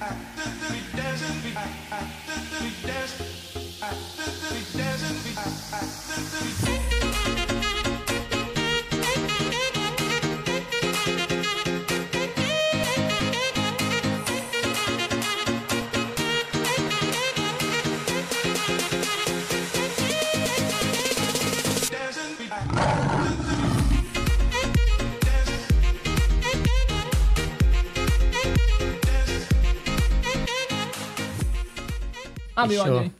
Abriu Fechou. Ali.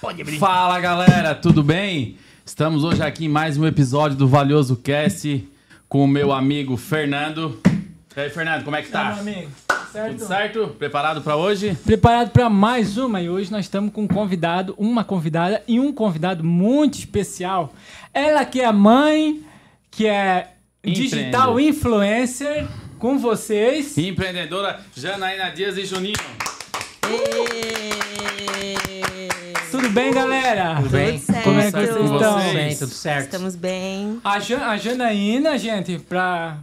Pode abrir. Fala galera, tudo bem? Estamos hoje aqui em mais um episódio do Valioso Cast com o meu amigo Fernando. E aí, Fernando, como é que Tá, meu amigo. Certo? Tudo certo? Preparado pra hoje? Preparado para mais uma e hoje nós estamos com um convidado, uma convidada e um convidado muito especial. Ela que é mãe, que é digital influencer com vocês. Empreendedora Janaína Dias e Juninho. Tudo bem, galera? Tudo bem? certo. Como é que vocês estão? Tudo bem, tudo certo. Estamos bem. A, Jan- a Janaína, gente, pra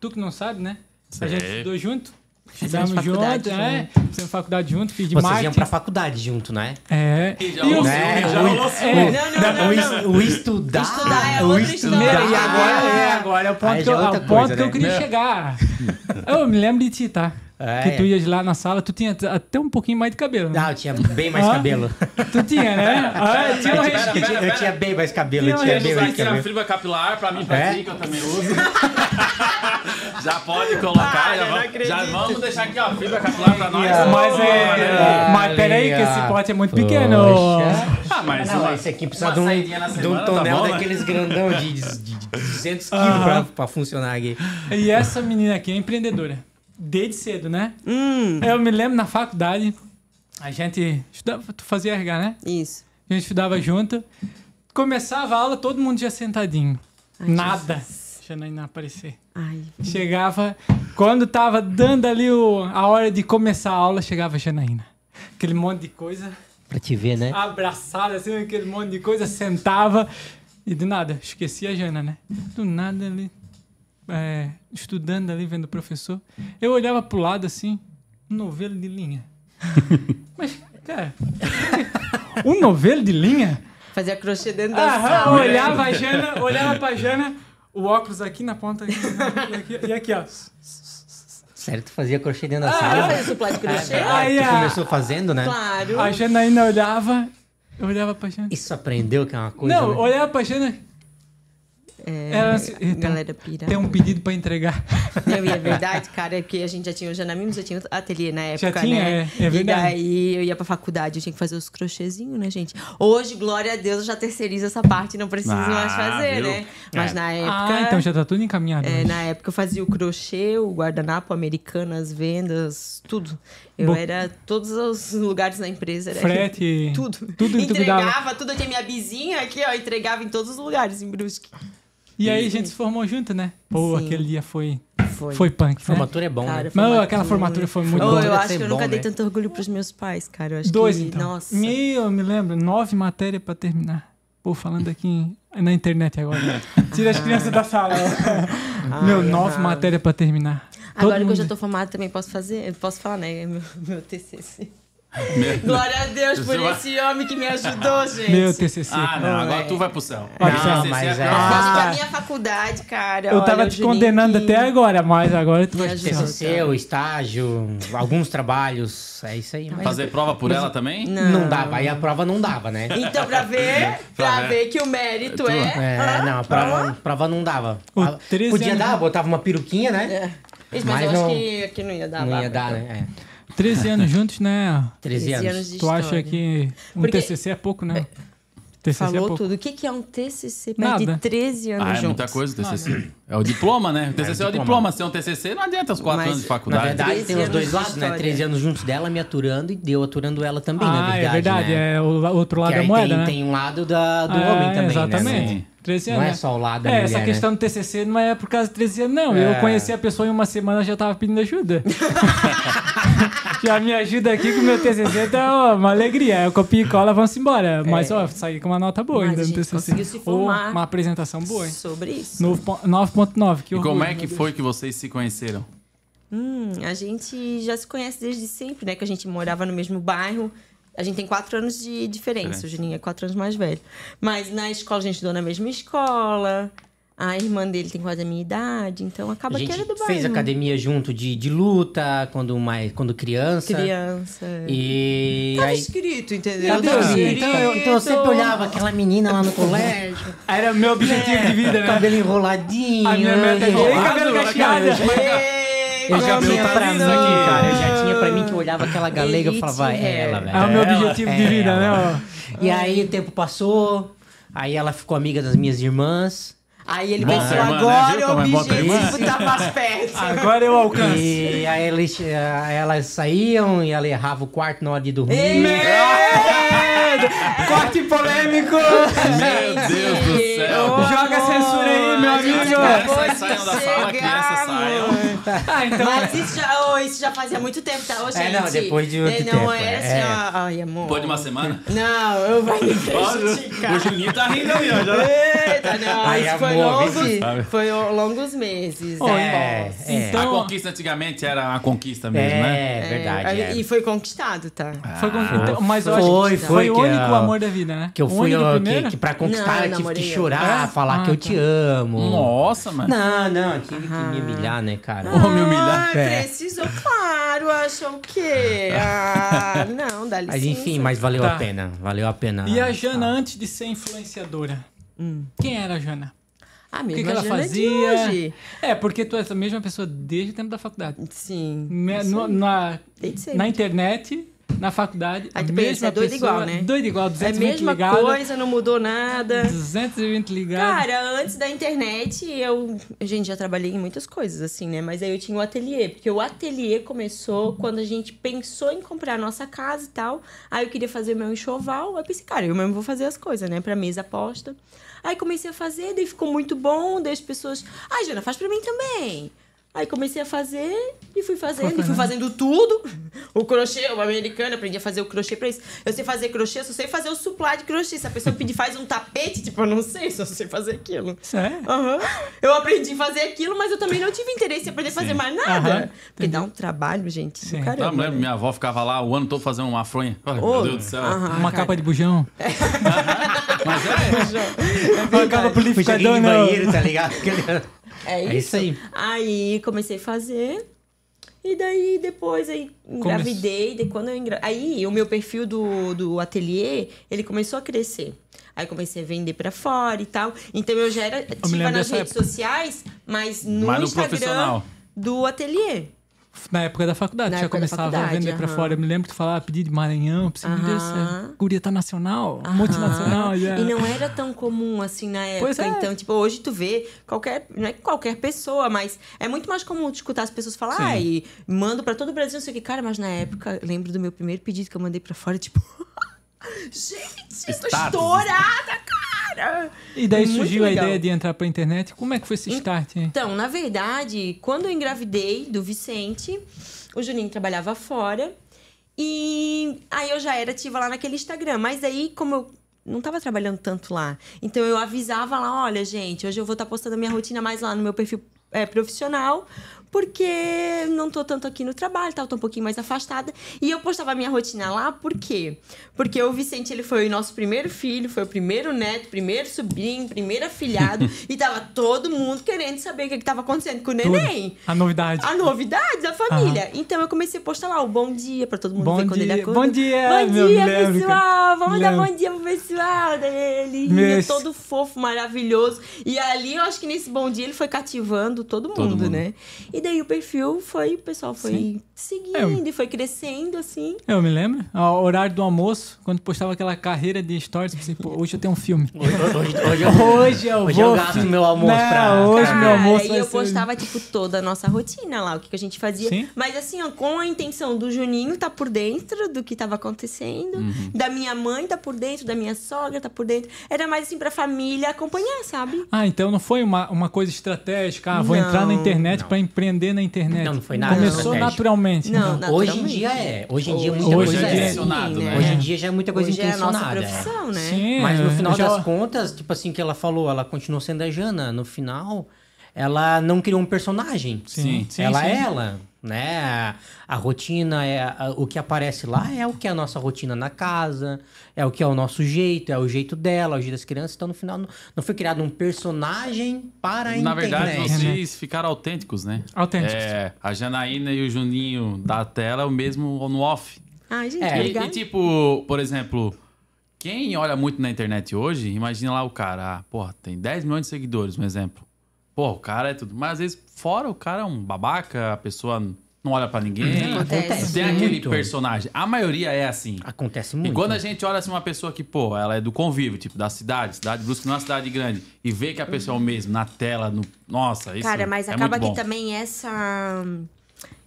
tu que não sabe, né? A gente Sei. estudou junto. Fizemos Estudamos junto, faculdade é. Fizemos faculdade junto, fiz de Vocês marketing. iam pra faculdade junto, né? É. E já o- rolou Né? já O- rolou. É. Não, não, não, o, o estudar. Estudar é o outra estudar. história. E agora é, agora é o ponto, que eu, é é o ponto que eu né? queria É. chegar. Eu me lembro de ti, tá? É, que tu é. ias lá na sala, tu tinha até um pouquinho mais de cabelo. né? Não, eu tinha bem mais Ah. cabelo. Tu tinha, né? Ah, tinha um Eu resquício. tinha, eu tinha bem mais cabelo. Tinha Eu tinha bem mais cabelo. fibra capilar pra mim, pra É? ti, que eu também uso. já pode colocar, Para, já, vamos, já vamos deixar aqui, ó, fibra capilar pra nós. Mas é. aí. Mas peraí, que esse pote é muito pequeno. Poxa. Ah, mas Não, uma- esse aqui precisa de um, de um tá tonel né? daqueles grandão de, de, de 200 quilos Aham. pra, pra funcionar aqui. E essa menina aqui é empreendedora. Desde cedo, né? Hum, Eu me lembro na faculdade, a gente estudava, tu fazia RH, né? isso. A gente estudava junto. Começava a aula, todo mundo já sentadinho. Ai, Nada. Jesus. Janaína aparecer. Ai, Chegava, quando tava dando ali o, a hora de começar a aula, chegava a Janaína. Aquele monte de coisa, Pra te ver, né? abraçada, assim, aquele monte de coisa, sentava e do nada, esquecia a Jana, né? Do nada ali, é, estudando ali, vendo o professor. Eu olhava pro lado assim, um novelo de linha. Mas, cara, um novelo de linha? fazia crochê dentro da Aham, sala. olhava a Jana, olhava pra Jana, o óculos aqui na ponta, aqui, aqui, e aqui, ó. Sério, tu fazia crochê dentro da Ah, sala? fazia suplá de crochê? Aí Tu a, começou fazendo, né? Claro. a Janaína olhava, eu olhava pra Jana. Isso aprendeu que é uma coisa. Não, né? olhava pra Jana, É, Então, galera pira. tem um pedido pra entregar. Não, e é verdade, cara, é porque a gente já tinha o Janamimos, já tinha o ateliê na época, tinha, né? é, é verdade. E daí eu ia pra faculdade, eu tinha que fazer os crochêzinhos, né, gente? Hoje, glória a Deus, eu já terceirizo essa parte, não preciso Ah, mais fazer, viu? né? Mas É. na época... Ah, então já tá tudo encaminhado. É, hoje. na época eu fazia o crochê, o guardanapo americano, as vendas, tudo. Eu Bom. era todos os lugares na empresa. Era Frete, Tudo. tudo entregava, tudo. Eu tinha minha vizinha aqui, ó, entregava em todos os lugares em Brusque. E aí a gente se formou junto, né? Pô, Sim. aquele dia foi, Foi. foi punk, né? Formatura é bom, Cara, né? Não, aquela formatura foi muito Oh, boa. eu acho que eu bom, nunca dei né? tanto orgulho pros meus pais, cara. Eu acho Dois, que, então. Nossa. Meu, eu me lembro, nove matérias pra terminar. Pô, falando aqui na internet agora. Tira as crianças da sala. Meu, Ai, nove errado. matérias pra terminar. Agora Todo que eu já mundo- tô formada também posso fazer. Posso falar, né? Meu, meu TCC. Glória a Deus por Você vai- esse homem que me ajudou, gente. Meu TCC. Ah, não, agora é. tu vai pro céu. Vai céu. é mas a é- tua Eu faço Ah. pra minha faculdade, cara. eu tava Olha, o te condenando que- até agora, mas agora tu vai Me pro céu. TCC, o estágio, alguns trabalhos, é isso aí. Mas Fazer prova por ela também? não. dava, aí a prova não dava, né? Então, pra ver, pra ver. que o mérito é. É, não, a prova, a prova não dava. O A- 13 Podia anos- dar, botava uma peruquinha, né? É. Mas, Mas eu não- acho que, que não ia dar. Não ia dar, então. né? É. 13 anos juntos, né? 13 anos. de Tu acha que um Porque- TCC é pouco, né? TCC é Falou pouco. tudo. O que, que é um TCC? Perto de Nada. 13 anos Ah, é juntos. muita coisa o TCC. É o diploma, né? O TCC é o diploma. diploma. Se é um TCC, não adianta os quatro Mas, anos de Na faculdade. verdade, 13 tem os dois anos lados, né? história. 13 anos juntos dela me aturando e deu aturando ela também, na Ah, verdade. é verdade. né? É o outro lado Que da moeda, tem, né? tem um lado da, do É, homem também, Exatamente. né? Sim. 13 Não anos. é né? só o lado da É, mulher, essa né? questão do TCC não é por causa de 13 anos, não. Eu É. conheci a pessoa em uma semana já tava pedindo ajuda. já me ajuda aqui que o meu TCC tá ó, uma alegria. Eu copio e cola, vamos embora. Mas, ó, saí com uma nota boa Mas ainda a no TCC. conseguiu se Ou formar. uma apresentação boa, hein? Sobre isso. Novo po- 9.9, que E como é que meu Deus. foi que vocês se conheceram? Hum, a gente já se conhece desde sempre, né? Que a gente morava no mesmo bairro. A gente tem quatro anos de diferença. O Juninho é quatro anos mais velho. Mas na escola a gente estudou na mesma escola. A irmã dele tem quase a minha idade. Então acaba A que era do bairro. fez academia junto de, de luta, quando, mais, quando criança. Criança. E Tava aí... escrito, entendeu? Cadê Tava o Juninho? escrito. Então, eu, então eu sempre olhava aquela menina lá no colégio, Era o meu objetivo de vida, né? cabelo enroladinho. A minha meta é cabelo cacheado. Eu já cabelo pra mim, aqui. cara. Eu já tinha pra mim que eu olhava aquela galega e falava, é ela, velho. É o meu ela, objetivo de é vida, né? E aí o tempo passou, aí ela ficou amiga das minhas irmãs. Aí ele pensou, irmã, né? agora Viu o objetivo tá mais perto. Agora eu alcanço. E aí eles, eh, elas saíam e ela errava o quarto na hora de dormir. Corte polêmico! Meu Deus do céu! Joga a censura aí, meu amigo. Crianças saiam da sala, crianças saiam. Ah, então. Mas isso já, oh, isso já fazia muito tempo, tá? Ô, gente, É, não, depois de muito eh, não tempo, era assim, é. ó, ai, amor. Depois de uma semana? Não, eu vou me prejudicar. o Juninho tá rindo ali, ó. Já... Eita, não, Ai, isso foi, amor, longos, foi longos meses. Oi, É, é. Então- A conquista antigamente era a conquista mesmo, né? É, verdade. É, é. E foi conquistado, tá? Foi com- então, mas eu Foi, acho que foi foi o único a- amor da vida, né? Que eu fui, único ó, primeiro? que, que pra conquistar Não, eu eu tive que eu. chorar, É? falar Ah, que eu tá. te amo. Nossa, mano. Não, não, tive que me humilhar, né, cara? Ô, me humilhar. Ah, É. precisou, claro, achou o quê? Ah, não, dá licença. Mas enfim, mas valeu Tá. a pena. Valeu a pena. E a Jana, antes de ser influenciadora, quem era a Jana? A O que, mesma que ela Jana de fazia? hoje. É, porque tu és a mesma pessoa desde o tempo da faculdade. Sim. Me- isso no- aí. na, Desde sempre. na internet, na faculdade, Aí a tu mesma pensa, é doido pessoa, igual, né? Doido igual, É a 220 mesma coisa, não mudou nada. 220 ligado. Cara, antes da internet, eu. Gente, já trabalhei em muitas coisas, assim, né? Mas aí eu tinha o ateliê. Porque o ateliê começou quando a gente pensou em comprar a nossa casa e tal. Aí eu queria fazer meu enxoval. Aí eu pensei, cara, eu mesmo vou fazer as coisas, né? Pra mesa aposta. Aí comecei a fazer, daí ficou muito bom. Daí as pessoas. Ai, Jana, faz pra mim também. Aí comecei a fazer e fui fazendo, e fui fazendo tudo. O crochê, o americano, aprendi a fazer o crochê pra isso. Eu sei fazer crochê, eu só sei fazer o supply de crochê. Se a pessoa pedir, faz um tapete, tipo, eu não sei, só sei fazer aquilo. Sério? Aham. Eu aprendi a fazer aquilo, mas eu também não tive interesse em aprender a fazer mais nada. Aham, Porque dá um trabalho, gente, Sim. Tá, caramba. me lembro, minha avó ficava lá o ano todo fazendo uma fronha. Ô, meu Deus do céu. aham, Uma cara. capa de bujão. Mas é, Uma capa Puxa purificador, de não. banheiro, tá ligado? É isso. É isso aí. Aí comecei a fazer. E daí depois aí engravidei. Daí quando eu engra... Aí o meu perfil do, do ateliê, ele começou a crescer. Aí comecei a vender pra fora e tal. Então eu já era ativa nas redes época. sociais, mas no, Mas Instagram do ateliê. Na época da faculdade, Na já começava a vender pra aham. fora. Eu me lembro que tu falava pedir de Maranhão. Do céu, Aham. guria tá nacional, multinacional. Já. E não era tão comum assim na época. Pois é. Então, tipo, hoje tu vê qualquer. Não é qualquer pessoa, mas é muito mais comum tu escutar as pessoas falar, Sim. ai, mando pra todo o Brasil, não sei o que. Cara, mas na época, eu lembro do meu primeiro pedido que eu mandei pra fora, tipo. Gente, eu tô estourada, cara! E daí Muito surgiu a legal. ideia de entrar pra internet. Como é que foi esse start? hein? Então, na verdade, quando eu engravidei do Vicente, o Juninho trabalhava fora. E aí eu já era ativa lá naquele Instagram. Mas aí, como eu não tava trabalhando tanto lá, então eu avisava lá: olha, gente, hoje eu vou estar postando a minha rotina mais lá no meu perfil é, profissional. Porque não tô tanto aqui no trabalho? Eu tô um pouquinho mais afastada. E eu postava a minha rotina lá, por quê? Porque o Vicente, ele foi o nosso primeiro filho, foi o primeiro neto, primeiro sobrinho, primeiro afilhado. e tava todo mundo querendo saber o que, que tava acontecendo com o neném. A novidade. A novidade da família. Então eu comecei a postar lá o bom dia pra todo mundo Bom ver quando ele dia. acorda. Bom dia, Bom dia, lembro, pessoal. Vamos Me dar lembro. bom dia pro pessoal dele. Meu, é todo fofo, maravilhoso. E ali eu acho que nesse bom dia ele foi cativando todo mundo, mundo. né? E daí o perfil foi, o pessoal foi seguindo e foi crescendo, assim. Eu me lembro, ao horário do almoço, quando postava aquela carreira de stories, pensei, pô, hoje eu tenho um filme. Hoje, hoje, hoje eu, Hoje eu hoje vou. eu gasto meu almoço Não, pra. hoje pra- meu almoço e eu ser- postava, tipo, toda a nossa rotina lá, o que, que a gente fazia. Sim. Mas assim, ó, com a intenção do Juninho tá por dentro do que tava acontecendo, Uhum. da minha mãe tá por dentro, da minha sogra tá por dentro. Era mais assim pra família acompanhar, sabe? Ah, então não foi uma, uma coisa estratégica. Ah, vou entrar na Não. internet pra empreender na internet. Não, não foi nada Começou naturalmente. Não, né? Hoje em naturalmente. dia é. Hoje em dia muita Hoje coisa é é. direcionado, Sim, né? Hoje em dia já é muita coisa Hoje é a nossa intencionada. é. profissão, né? Sim, Mas no final já- das contas, tipo assim, que ela falou, ela continuou sendo a Jana. No final, ela não criou um personagem. Sim, sim, ela sim. é ela, né? A, rotina, é a- o que aparece lá é o que é a nossa rotina na casa, é o que é o nosso jeito, é o jeito dela, é o jeito das crianças. Então, no final, não, não foi criado um personagem para a Na verdade, internet. vocês ficaram autênticos, né? Autênticos. É, a Janaína e o Juninho da tela é o mesmo no off. Ai, gente, É, E, e, tipo, por exemplo, quem olha muito na internet hoje, imagina lá o cara, ah, porra, tem 10 milhões de seguidores, um exemplo. Pô, o cara é tudo. Mas às vezes, fora o cara é um babaca, a pessoa não olha pra ninguém. Acontece Tem aquele muito. personagem. A maioria é assim. Acontece E muito. quando a gente olha assim uma pessoa que, pô, ela é do convívio, tipo, da cidade, cidade de Brusque não é uma cidade grande, e vê que a pessoa é o mesmo, na tela, no. Nossa, isso Cara, mas é acaba muito que também essa.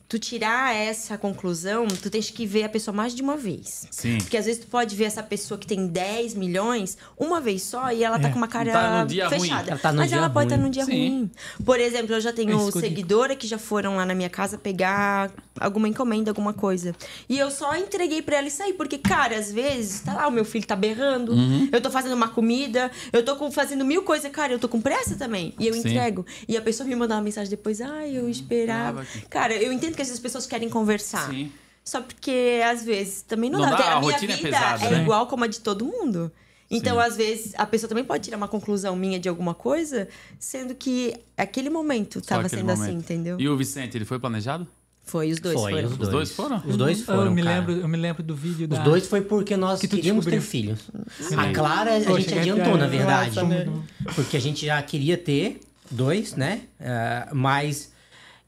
Tu tirar essa conclusão, tu tens que ver a pessoa mais de uma vez. Sim. Porque às vezes tu pode ver essa pessoa que tem 10 milhões uma vez só e ela tá É. com uma cara Tá no dia ruim. fechada. Ela tá no Mas dia ela pode estar ruim. num dia Sim. ruim. Por exemplo, eu já É tenho isso digo. seguidora que já foram lá na minha casa pegar alguma encomenda, alguma coisa. E eu só entreguei pra ela e saí. Porque, cara, às vezes, tá lá, o meu filho tá berrando, Uhum. eu tô fazendo uma comida, eu tô com- fazendo mil coisas, cara, eu tô com pressa também. E eu Sim. entrego. E a pessoa me manda uma mensagem depois, ai, eu esperava. Cara, eu entendo que essas pessoas querem conversar. Sim. Só porque, às vezes, também não, Não dá. dá, a a minha rotina é vida pesada, é né? igual como a de todo mundo. Então, Sim. às vezes, a pessoa também pode tirar uma conclusão minha de alguma coisa, sendo que aquele momento Só tava aquele sendo momento. assim, entendeu? E o Vicente, ele foi planejado? Foi, os dois Foi, foram. os Os dois foram? Os dois foram, eu me cara. lembro, eu me lembro do vídeo Os da dois foi porque nós Que queríamos ter descobriu. filhos. A Clara, a Poxa, gente é adiantou, que- na é, verdade. nossa, né? Porque a gente já queria ter dois, né? Ah, mas.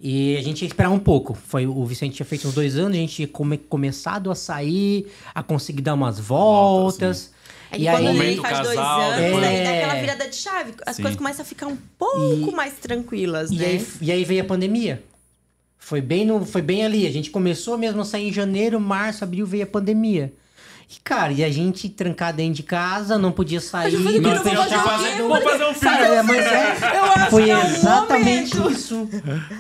E a gente ia esperar um pouco. Foi, o Vicente tinha feito uns dois anos, a gente tinha come- começado a sair, a conseguir dar umas voltas. É que e quando aí, ele Momento faz dois anos, depois- daí dá É. aquela virada de chave. As Sim. coisas começam a ficar um pouco E- mais tranquilas, e, né? aí, e aí veio a pandemia. Foi bem, no, foi bem ali. A gente começou mesmo a sair em janeiro, março, abril, veio a pandemia. E, cara, e a gente trancar dentro de casa, não podia sair. eu não "Não, vou podia fazer o fazer- um filme. Cara, mas é, Eu acho foi que é exatamente momento. isso.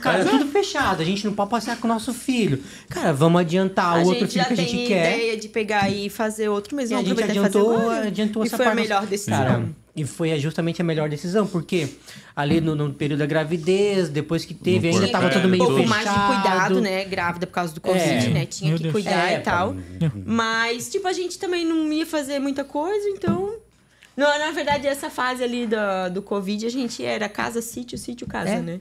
Cara, tudo fechado. A gente não pode passear com o nosso filho. Cara, vamos adiantar a o outro gente filho já que a tem gente quer. ideia de pegar e fazer outro, mas E a gente aproveitar e fazer adiantou, agora. adiantou E essa foi a parte. melhor decisão. Cara, e foi justamente a melhor decisão, porque ali no, no período da gravidez, depois que teve, No ainda tava puerpério, tudo meio um pouco fechado. mais de cuidado, né? Grávida por causa do Covid, É. né? Tinha Meu que Deus. cuidar É, e tal. Mas, tipo, a gente também não ia fazer muita coisa, então. Não, na verdade, essa fase ali do, do Covid, a gente era casa, sítio, sítio, casa, É. né?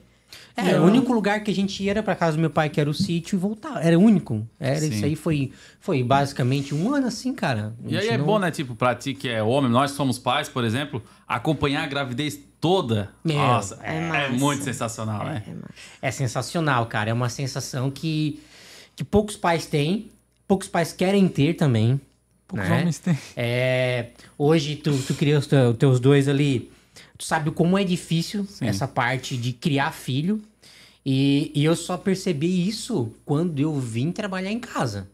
É, o único lugar que a gente ia era pra casa do meu pai, que era o sítio, e voltava. Era o único. Era Sim. isso aí, foi, foi basicamente um ano assim, cara. E aí é não- bom, né? Tipo, pra ti que é homem, nós somos pais, por exemplo, acompanhar a gravidez toda. Meu, Nossa, é é, massa. muito sensacional, né? É sensacional, cara. É uma sensação que, que poucos pais têm, poucos pais querem ter também. Poucos né? homens têm. É, hoje tu, tu cria os teu- teus dois ali, tu sabe como é difícil essa parte de criar filho. E, e eu só percebi isso quando eu vim trabalhar em casa.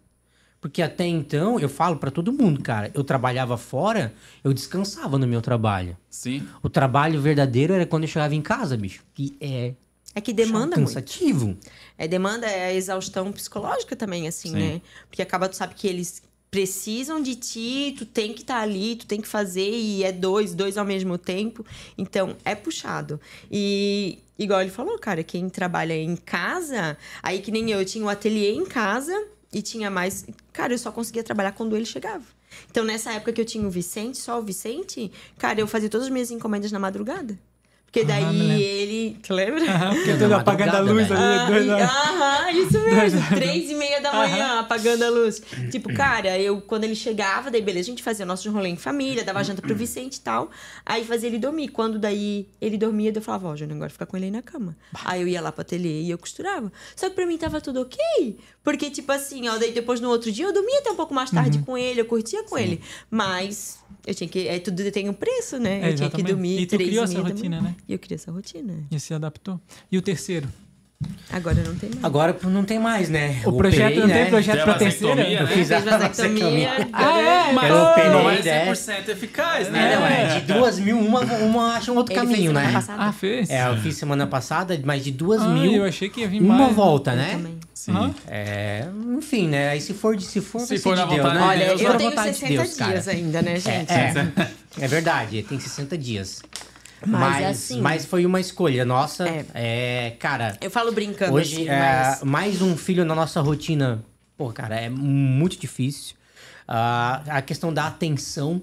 Porque até então, eu falo pra todo mundo, cara, eu trabalhava fora, eu descansava no meu trabalho. Sim. O trabalho verdadeiro era quando eu chegava em casa, bicho. Que é É que demanda muito. cansativo. É demanda, é a exaustão psicológica também, assim, Sim. né? Porque acaba, tu sabe que eles precisam de ti, tu tem que estar ali, tu tem que fazer, e é dois, dois ao mesmo tempo. Então, é puxado. E, igual ele falou, cara, quem trabalha em casa, aí que nem eu, eu tinha o ateliê em casa e tinha mais. Cara, eu só conseguia trabalhar quando ele chegava. Então, nessa época que eu tinha o Vicente, só o Vicente, cara, eu fazia todas as minhas encomendas na madrugada. Porque daí lembro. ele. Tu lembra? Aham, porque Na todo apagando a luz velho. ali. Ah, dois e-. Aham, isso mesmo. Três e meia da manhã, apagando a luz. Tipo, cara, eu, quando ele chegava, daí beleza, a gente fazia o nosso rolê em família, dava janta pro Vicente e tal. Aí fazia ele dormir. Quando daí ele dormia, eu falava, ó, Júnior, agora fica com ele aí na cama. Aí eu ia lá pro ateliê e eu costurava. Só que pra mim tava tudo ok. Porque, tipo assim, ó, daí depois no outro dia eu dormia até um pouco mais tarde Uhum. com ele, eu curtia com ele. Mas eu tinha que. É, tudo tem um preço, né? É, eu tinha que dormir E tu criou essa rotina, né? E eu queria essa rotina. E se adaptou. E o terceiro? Agora não tem mais. Agora não tem mais, né? O Eu projeto operei, não né? tem projeto Tem a pra terceira? vasectomia, Eu né? fiz a vasectomia. Ah, é? Mas Eu operei, não é né? 100% eficaz, É, né? não, é de duas mil, uma, uma acha um outro Ele caminho, né? passada. Ah, fez? É, eu fiz semana passada, mas de duas Ah, mil, eu achei que ia vir uma mais. volta, Eu né? também. Sim. Aham. É, enfim, né? Aí se for, de- se for, Se for na de Deus, vontade né? de Olha, Deus, Se for eu na tenho vontade de 60 Deus, cara. dias ainda, né, gente? É, é, é verdade, tem 60 dias. Mas, Mas, assim- mas foi uma escolha nossa. É. É, cara, Eu falo brincando hoje assim, é, mas... mais um filho na nossa rotina, pô, cara, é muito difícil. Ah, a questão da atenção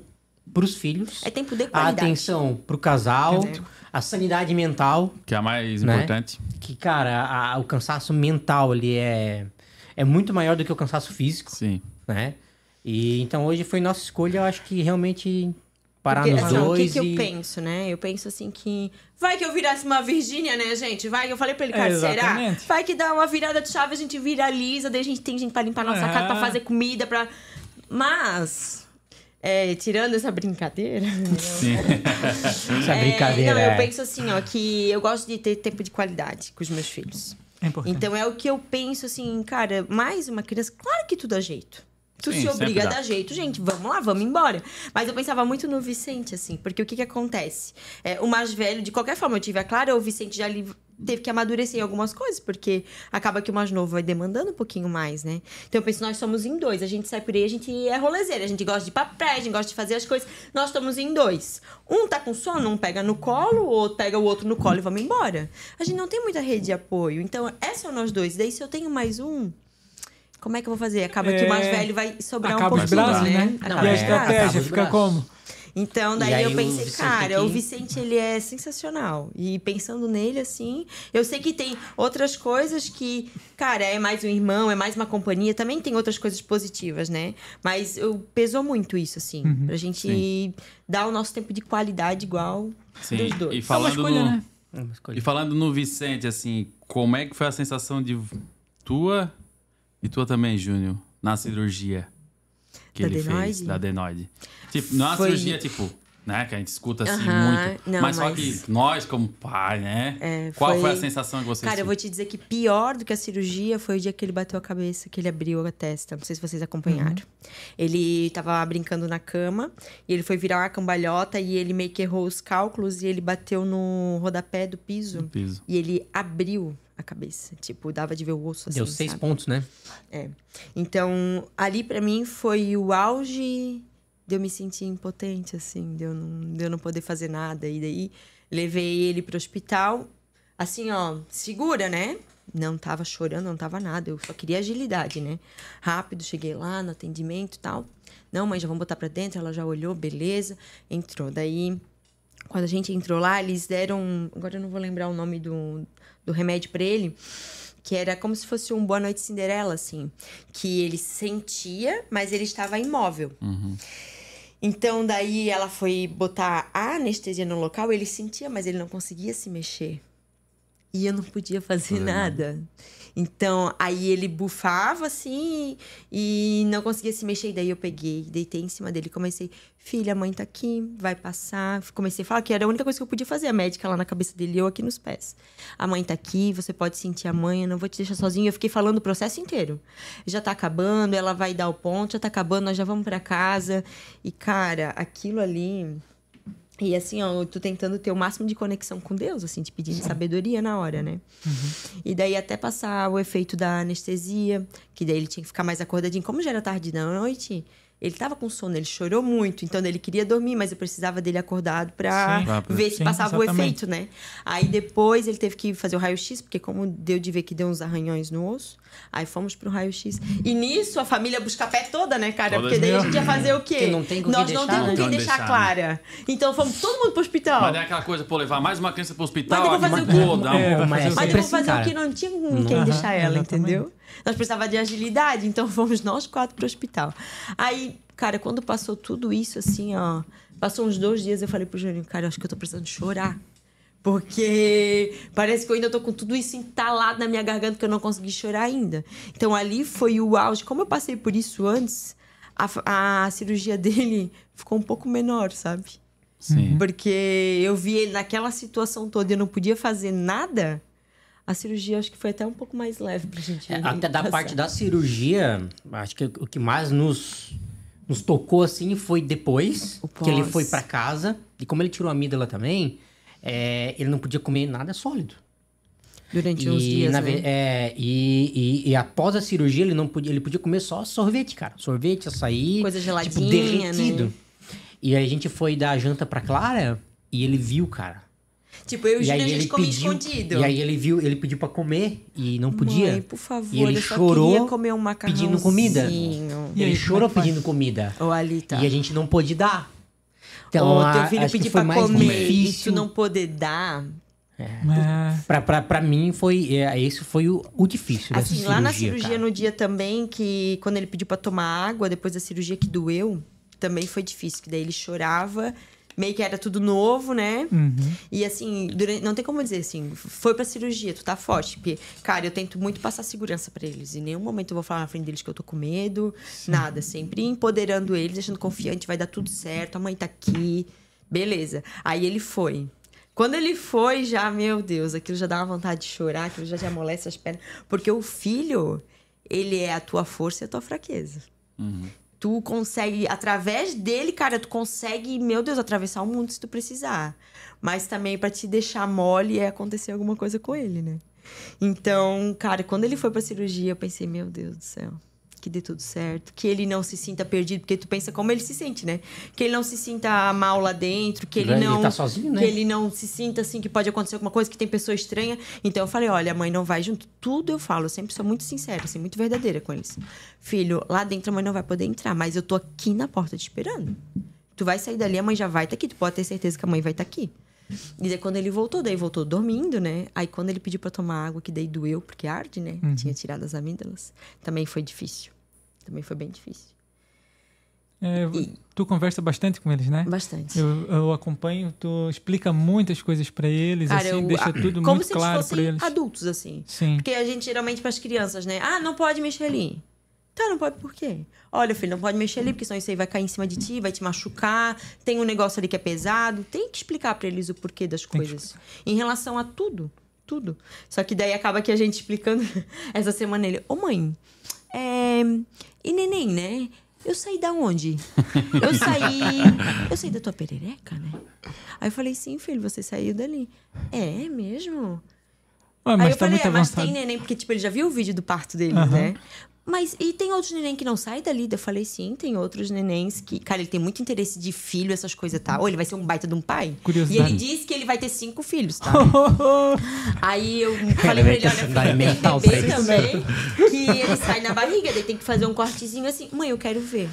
pros filhos. É tempo de a qualidade. atenção pro casal, É. a sanidade mental, Que é a mais Né? importante. que, cara, a- o cansaço mental ali é, é muito maior do que o cansaço físico, Sim. né? E então hoje foi nossa escolha, eu acho que realmente parar Porque, nos assim, dois o que, que e... eu penso, né? Eu penso assim que. Vai que eu virasse uma Virgínia, né, gente? Vai que eu falei pra ele, cara, É, será? Vai que dá uma virada de chave, a gente viraliza, daí a gente tem gente pra limpar nossa É. casa, pra fazer comida, pra. Mas. é, tirando essa brincadeira. Sim. Essa é, brincadeira. Não, eu é. penso assim, ó, que eu gosto de ter tempo de qualidade com os meus filhos. É importante. Então é o que eu penso assim, cara, mais uma criança, claro que tudo dá jeito. Tu Sim, se obriga a dar jeito, gente, vamos lá, vamos embora. Mas eu pensava muito no Vicente, assim, porque o que que acontece? É, o mais velho, de qualquer forma, eu tive a Clara, o Vicente já li- teve que amadurecer em algumas coisas, porque acaba que o mais novo vai demandando um pouquinho mais, né? Então eu penso, nós somos em dois, a gente sai por aí, a gente é rolezeira, a gente gosta de ir pra praia, a gente gosta de fazer as coisas, nós estamos em dois. Um tá com sono, um pega no colo, o outro pega o outro no colo e vamos embora. A gente não tem muita rede de apoio, então é só nós dois. Daí se eu tenho mais um, como é que eu vou fazer? Acaba que o mais É, velho vai sobrar Acaba um pouquinho, braços, né? né? Acaba e a é, estratégia fica como? Então, daí aí eu pensei, cara, aqui- o Vicente, ele é sensacional. E pensando nele, assim, eu sei que tem outras coisas que, cara, é mais um irmão, é mais uma companhia. Também tem outras coisas positivas, né? Mas eu, pesou muito isso, assim. Uhum. pra gente dar o nosso tempo de qualidade igual Sim. dos dois. E É uma falando, escolha, no, né? É uma escolha. e falando no Vicente, assim, como é que foi a sensação de tua e tua também, Júnior, na cirurgia que Da ele adenoide? fez, da adenoide? Tipo, não é uma Foi- cirurgia, tipo, né, que a gente escuta assim Aham, muito. não, mas, só mas- que nós, como pai, né? É, qual foi- foi a sensação que você Cara, eu vou te dizer que pior do que a cirurgia foi o dia que ele bateu a cabeça, que ele abriu a testa. Não sei se vocês acompanharam. Ele tava brincando na cama e ele foi virar uma cambalhota e ele meio que errou os cálculos e ele bateu no rodapé do piso piso? e ele abriu a cabeça. Tipo, dava de ver o osso assim. Deu seis sabe? pontos, né? É. Então, ali pra mim foi o auge de eu me sentir impotente, assim, de eu não, de eu não poder fazer nada. E daí levei ele pro hospital, assim, ó, segura, né? Não tava chorando, não tava nada. Eu só queria agilidade, né? Rápido, cheguei lá no atendimento e tal. Não, mãe, já vamos botar pra dentro. Ela já olhou, beleza. Entrou. Daí, quando a gente entrou lá, eles deram. Agora eu não vou lembrar o nome do, do remédio pra ele. Que era como se fosse um Boa Noite Cinderela, assim. Que ele sentia, mas ele estava imóvel. Então, daí ela foi botar a anestesia no local, ele sentia, mas ele não conseguia se mexer. E eu não podia fazer nada. Então, aí ele bufava assim e não conseguia se mexer. E daí eu peguei, deitei em cima dele, comecei, filha, a mãe tá aqui, vai passar. Comecei a falar que era a única coisa que eu podia fazer, a médica lá na cabeça dele eu aqui nos pés. A mãe tá aqui, você pode sentir a mãe, eu não vou te deixar sozinho. Eu fiquei falando o processo inteiro. Já tá acabando, ela vai dar o ponto, já tá acabando, nós já vamos para casa. E cara, aquilo ali e assim, ó, eu tô tentando ter o máximo de conexão com Deus, assim, te pedindo sabedoria na hora, né? E daí até passar o efeito da anestesia, que daí ele tinha que ficar mais acordadinho. Como já era tarde da noite, Ele tava com sono, ele chorou muito, então ele queria dormir, mas eu precisava dele acordado. Pra- ver se sim, passava o exatamente. efeito, né? Aí depois ele teve que fazer o raio-x, porque como deu de ver que deu uns arranhões no osso, aí fomos pro raio-x. E nisso a família busca pé toda, né, cara? Todas porque daí a gente ia fazer o quê? Porque não tem com Nós não deixar, temos né? quem Não deixar deixar, Clara. Então fomos todo mundo pro hospital. Mas é aquela coisa, pô, levar mais uma criança pro hospital. Mas eu vou fazer o quê? É, mas fazer é o fazer o que não tinha com quem deixar ela, entendeu? Nós precisávamos de agilidade, então fomos nós quatro pro hospital. Aí, cara, quando passou tudo isso, assim, ó, passou uns dois dias, eu falei pro Juninho, cara, eu acho que eu tô precisando chorar. Porque parece que eu ainda tô com tudo isso entalado na minha garganta que eu não consegui chorar ainda. Então ali foi o auge. Como eu passei por isso antes, a, a cirurgia dele ficou um pouco menor, sabe? Sim. Porque eu vi ele naquela situação toda e eu não podia fazer nada. A cirurgia acho que foi até um pouco mais leve pra gente. É, até da passar. parte da cirurgia, acho que o que mais nos, nos tocou assim foi depois que ele foi pra casa. E como ele tirou a amígdala também, é, ele não podia comer nada sólido. Durante e, uns dias, na né? é, e, e- e após a cirurgia, ele não podia, ele podia comer só sorvete, cara. Sorvete, açaí. Coisa tipo, geladinha, derretido. né? E aí a gente foi dar janta pra Clara e ele viu, cara. Tipo, eu e o E a gente comia pediu. escondido. E aí ele viu, ele pediu pra comer e não podia. Mãe, por favor, E ele eu chorou comer um pedindo comida. E ele aí, chorou é pedindo comida. Ô, Alita. E a gente não pôde dar. Então, Ô, a- teu filho pedir foi pra comer e difícil. tu não poder dar. É, Pra, pra, pra mim, foi, é, esse foi o, o difícil dessa Assim, cirurgia, lá na cirurgia, cara. no dia também, que quando ele pediu pra tomar água, depois da cirurgia que doeu, também foi difícil. Que daí ele chorava, meio que era tudo novo, né? Uhum. E assim, durante- não tem como dizer assim, foi pra cirurgia, tu tá forte. Porque, cara, eu tento muito passar segurança pra eles. Em nenhum momento eu vou falar na frente deles que eu tô com medo, nada. Sempre empoderando eles, deixando confiante, vai dar tudo certo, a mãe tá aqui, beleza. Aí ele foi. Quando ele foi, já, meu Deus, aquilo já dá uma vontade de chorar, aquilo já te amolece as pernas. Porque o filho, ele é a tua força e a tua fraqueza. Tu consegue, através dele, cara, tu consegue, meu Deus, atravessar o mundo se tu precisar. Mas também pra te deixar mole é acontecer alguma coisa com ele, né? Então, cara, quando ele foi pra cirurgia, eu pensei, meu Deus do céu, que dê tudo certo, que ele não se sinta perdido, porque tu pensa como ele se sente, né? Que ele não se sinta mal lá dentro, que ele Ele não tá sozinho, né? que ele não se sinta assim que pode acontecer alguma coisa, que tem pessoa estranha. Então eu falei, olha, a mãe não vai junto. Tudo eu falo, eu sempre sou muito sincera, assim, muito verdadeira com eles. Filho, lá dentro a mãe não vai poder entrar, mas eu tô aqui na porta te esperando. Tu vai sair dali, a mãe já vai estar aqui, tu pode ter certeza que a mãe vai estar aqui. E daí quando ele voltou, daí voltou dormindo, né? Aí quando ele pediu pra tomar água, que daí doeu, porque arde, né? Tinha tirado as amígdalas. Também foi difícil. Também foi bem difícil. É, E- tu conversa bastante com eles, né? Bastante. Eu, eu acompanho, tu explica muitas coisas pra eles, Cara, assim, eu- deixa a- tudo como muito se claro eles pra fossem eles. adultos, assim. Sim. Porque a gente, geralmente, para as crianças, né? Ah, não pode mexer ali. Tá, não pode por quê? Olha, filho, não pode mexer ali, porque senão isso aí vai cair em cima de ti, vai te machucar. Tem um negócio ali que é pesado. Tem que explicar para eles o porquê das coisas. Em relação a tudo. Tudo. Só que daí acaba que a gente explicando essa semana ele, ô mãe, é... e neném, né? Eu saí da onde? Eu saí. Eu saí da tua perereca, né? Aí eu falei, sim, filho, você saiu dali. É mesmo? Ué, Aí mas eu tá falei, muito é, mas avançado. tem neném, porque tipo, ele já viu o vídeo do parto dele, Aham. né? Mas e tem outros neném que não saem dali? Eu falei, sim, tem outros nenéns que. Cara, ele tem muito interesse de filho, essas coisas, tá? Ou ele vai ser um baita de um pai. Curiosidade. E ele diz que ele vai ter cinco filhos, tá? Aí eu falei pra ele, olha, filho, mental bebê ele. também, que ele sai na barriga, daí tem que fazer um cortezinho assim. Mãe, eu quero ver.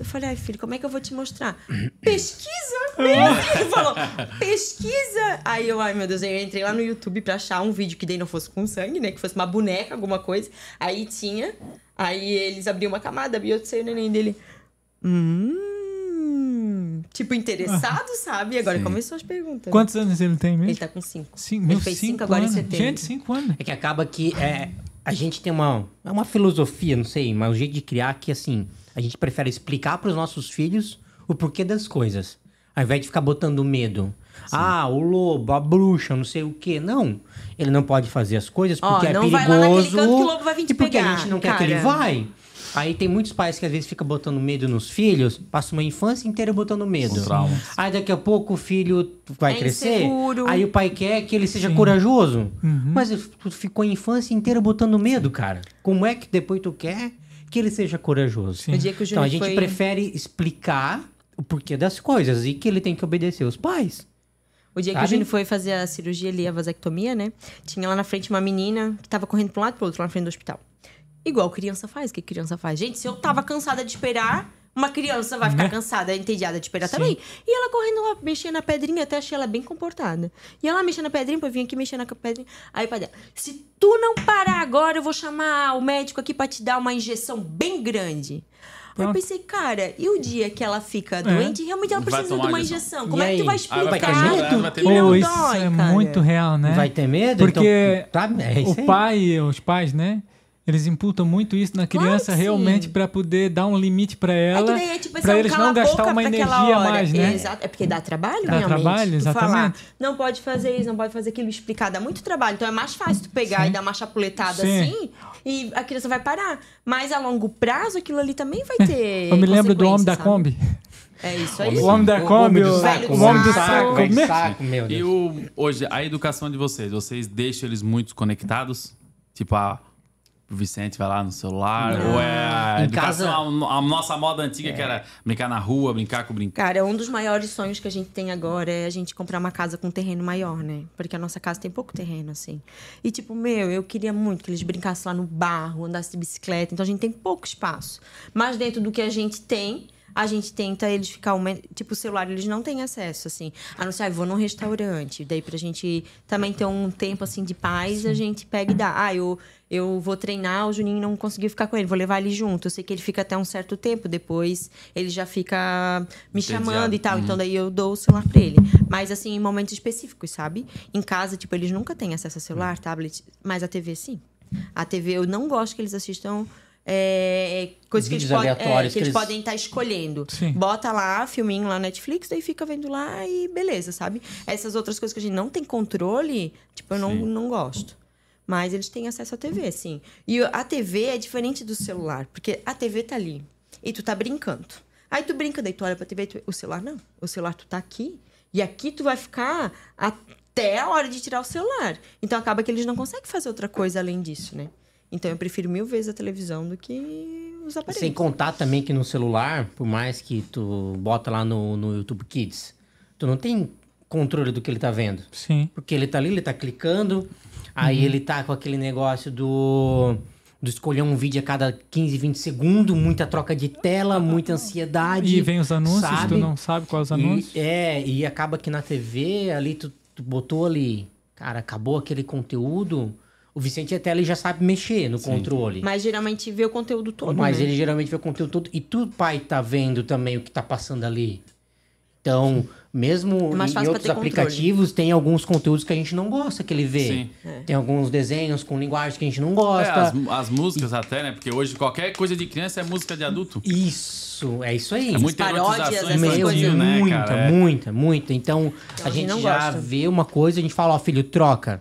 Eu falei, ai, filho, como é que eu vou te mostrar? Pesquisa! Ele falou, pesquisa! Aí eu, ai, meu Deus, eu entrei lá no YouTube pra achar um vídeo que daí não fosse com sangue, né? Que fosse uma boneca, alguma coisa. Aí tinha. Aí eles abriam uma camada, abriu outro saiu o neném dele. Hum. Tipo, interessado, sabe? E agora Sim. começou as perguntas. Quantos anos ele tem mesmo? Ele tá com cinco. Cinco, ele fez cinco cinco agora anos. em setembro. Gente, cinco anos. É que acaba que é, a gente tem uma, é uma filosofia, não sei, mas um jeito de criar que, assim, a gente prefere explicar para os nossos filhos o porquê das coisas. Ao invés de ficar botando medo. Ah, o lobo, a bruxa, não sei o quê. Não. Ele não pode fazer as coisas porque é não perigoso. vai lá naquele canto que o lobo vai vir te e porque pegar, a gente não quer que ele cara. vai. Aí tem muitos pais que às vezes ficam botando medo nos filhos, passa uma infância inteira botando medo. Aí daqui a pouco o filho vai É crescer, inseguro. aí o pai quer que ele seja corajoso. Uhum. Mas tu ficou a infância inteira botando medo, cara. Como é que depois tu quer que ele seja corajoso. Sim. Então a gente foi... prefere explicar o porquê das coisas e que ele tem que obedecer os pais. O dia que Sabe? o Júnior foi fazer a cirurgia ali, a vasectomia, né? Tinha lá na frente uma menina que tava correndo pra um lado e pro outro, lá na frente do hospital. Igual criança faz, o que criança faz? Gente, se eu tava cansada de esperar, uma criança vai ficar Né? cansada, entediada de esperar Sim. também. E ela correndo lá, mexendo na pedrinha, até achei ela bem comportada. E ela mexendo na pedrinha, depois vinha aqui mexendo na pedrinha. Aí o pai dela, se tu não parar agora, eu vou chamar o médico aqui pra te dar uma injeção bem grande. Aí eu Pronto. pensei, cara, e o dia que ela fica doente, realmente ela precisa de uma injeção. injeção. Como E é que tu Ah, vai explicar medo? Vai ter que medo. não Pô, dói, isso é cara? muito real, né? Vai ter medo? Porque então, tá, é o pai, os pais, né? Eles imputam muito isso na Claro criança sim. realmente pra poder dar um limite pra É ela, que daí é tipo assim, para um eles cala não a gastar boca uma pra aquela energia mais, né? Exato. É porque dá trabalho, Dá realmente. trabalho, Tu falar, exatamente. não pode fazer isso, não pode fazer aquilo, explicar. Dá muito trabalho. Então é mais fácil tu pegar Sim. e dar uma chapuletada Sim. assim e a criança vai parar. Mas a longo prazo aquilo ali também vai ter Eu me lembro do homem da consequência, Kombi. sabe? É isso aí. O homem da O Kombi, homem do o saco, o homem do saco, Meu- saco, meu E Deus. o, hoje, a educação de vocês, vocês deixam eles muito conectados? Tipo, a, o Vicente vai lá no celular? Ou é a educação, casa- a, a nossa moda antiga, que era brincar na rua, brincar com brincar? Cara, um dos maiores sonhos que a gente tem agora é a gente comprar uma casa com um terreno maior, né? Porque a nossa casa tem pouco terreno, assim. E, tipo, meu, eu queria muito que eles brincassem lá no barro, andassem de bicicleta. Então, a gente tem pouco espaço. Mas dentro do que a gente tem, a gente tenta eles ficar... Uma... Tipo, o celular, eles não têm acesso, assim. A não ser, ah, vou num restaurante. Daí, pra gente também ter um tempo, assim, de paz, a gente pega e dá. Ah, eu... Eu vou treinar, o Juninho não conseguiu ficar com ele, vou levar ele junto. Eu sei que ele fica até um certo tempo, depois ele já fica me Entediado. chamando e tal. Então daí eu dou o celular pra ele. Mas assim, em momentos específicos, sabe? Em casa, tipo, eles nunca têm acesso a celular, tablet, mas a TV sim. A TV eu não gosto que eles assistam. É, coisas que eles, é, que que eles eles- podem estar escolhendo. Sim. Bota lá, filminho lá na Netflix, daí fica vendo lá e beleza, sabe? Essas outras coisas que a gente não tem controle, tipo, eu não, Sim. não gosto. Mas eles têm acesso à TV, sim. E a TV é diferente do celular, porque a TV tá ali e tu tá brincando. Aí tu brinca, daí tu olha pra TV, tu... o celular não. O celular tu tá aqui e aqui tu vai ficar até a hora de tirar o celular. Então acaba que eles não conseguem fazer outra coisa além disso, né? Então eu prefiro mil vezes a televisão do que os aparelhos. Sem contar também que no celular, por mais que tu bota lá no, no YouTube Kids, tu não tem controle do que ele tá vendo. Sim. Porque ele tá ali, ele tá clicando, aí Uhum. ele tá com aquele negócio do, do escolher um vídeo a cada 15, 20 segundos, muita troca de tela, muita ansiedade. E vem os anúncios, sabe? tu não sabe quais os E- anúncios. é, e acaba que na TV, ali, tu, tu botou ali, cara, acabou aquele conteúdo, o Vicente até ali já sabe mexer no controle. Mas geralmente vê o conteúdo todo, Mas né? ele geralmente vê o conteúdo todo. E tu, pai, tá vendo também o que tá passando ali. Então, mesmo É em outros ter controle. aplicativos, tem alguns conteúdos que a gente não gosta que ele vê. Sim. Tem alguns desenhos com linguagem que a gente não É, gosta. as, as músicas até, né? Porque hoje qualquer coisa de criança é música de adulto. Isso, é isso aí. É muita paródias, essas Meu, coisas. né, muita, cara? É. muita, muita. Então, a gente gente não já gosta. vê uma coisa, a gente fala, ó, filho, troca.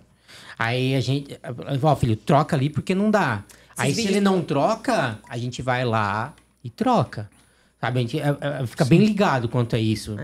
Aí a gente, ó, filho, troca ali porque não dá. Aí se ele não troca, a gente vai lá e troca. Sabe? A gente é- é- fica bem ligado quanto a isso.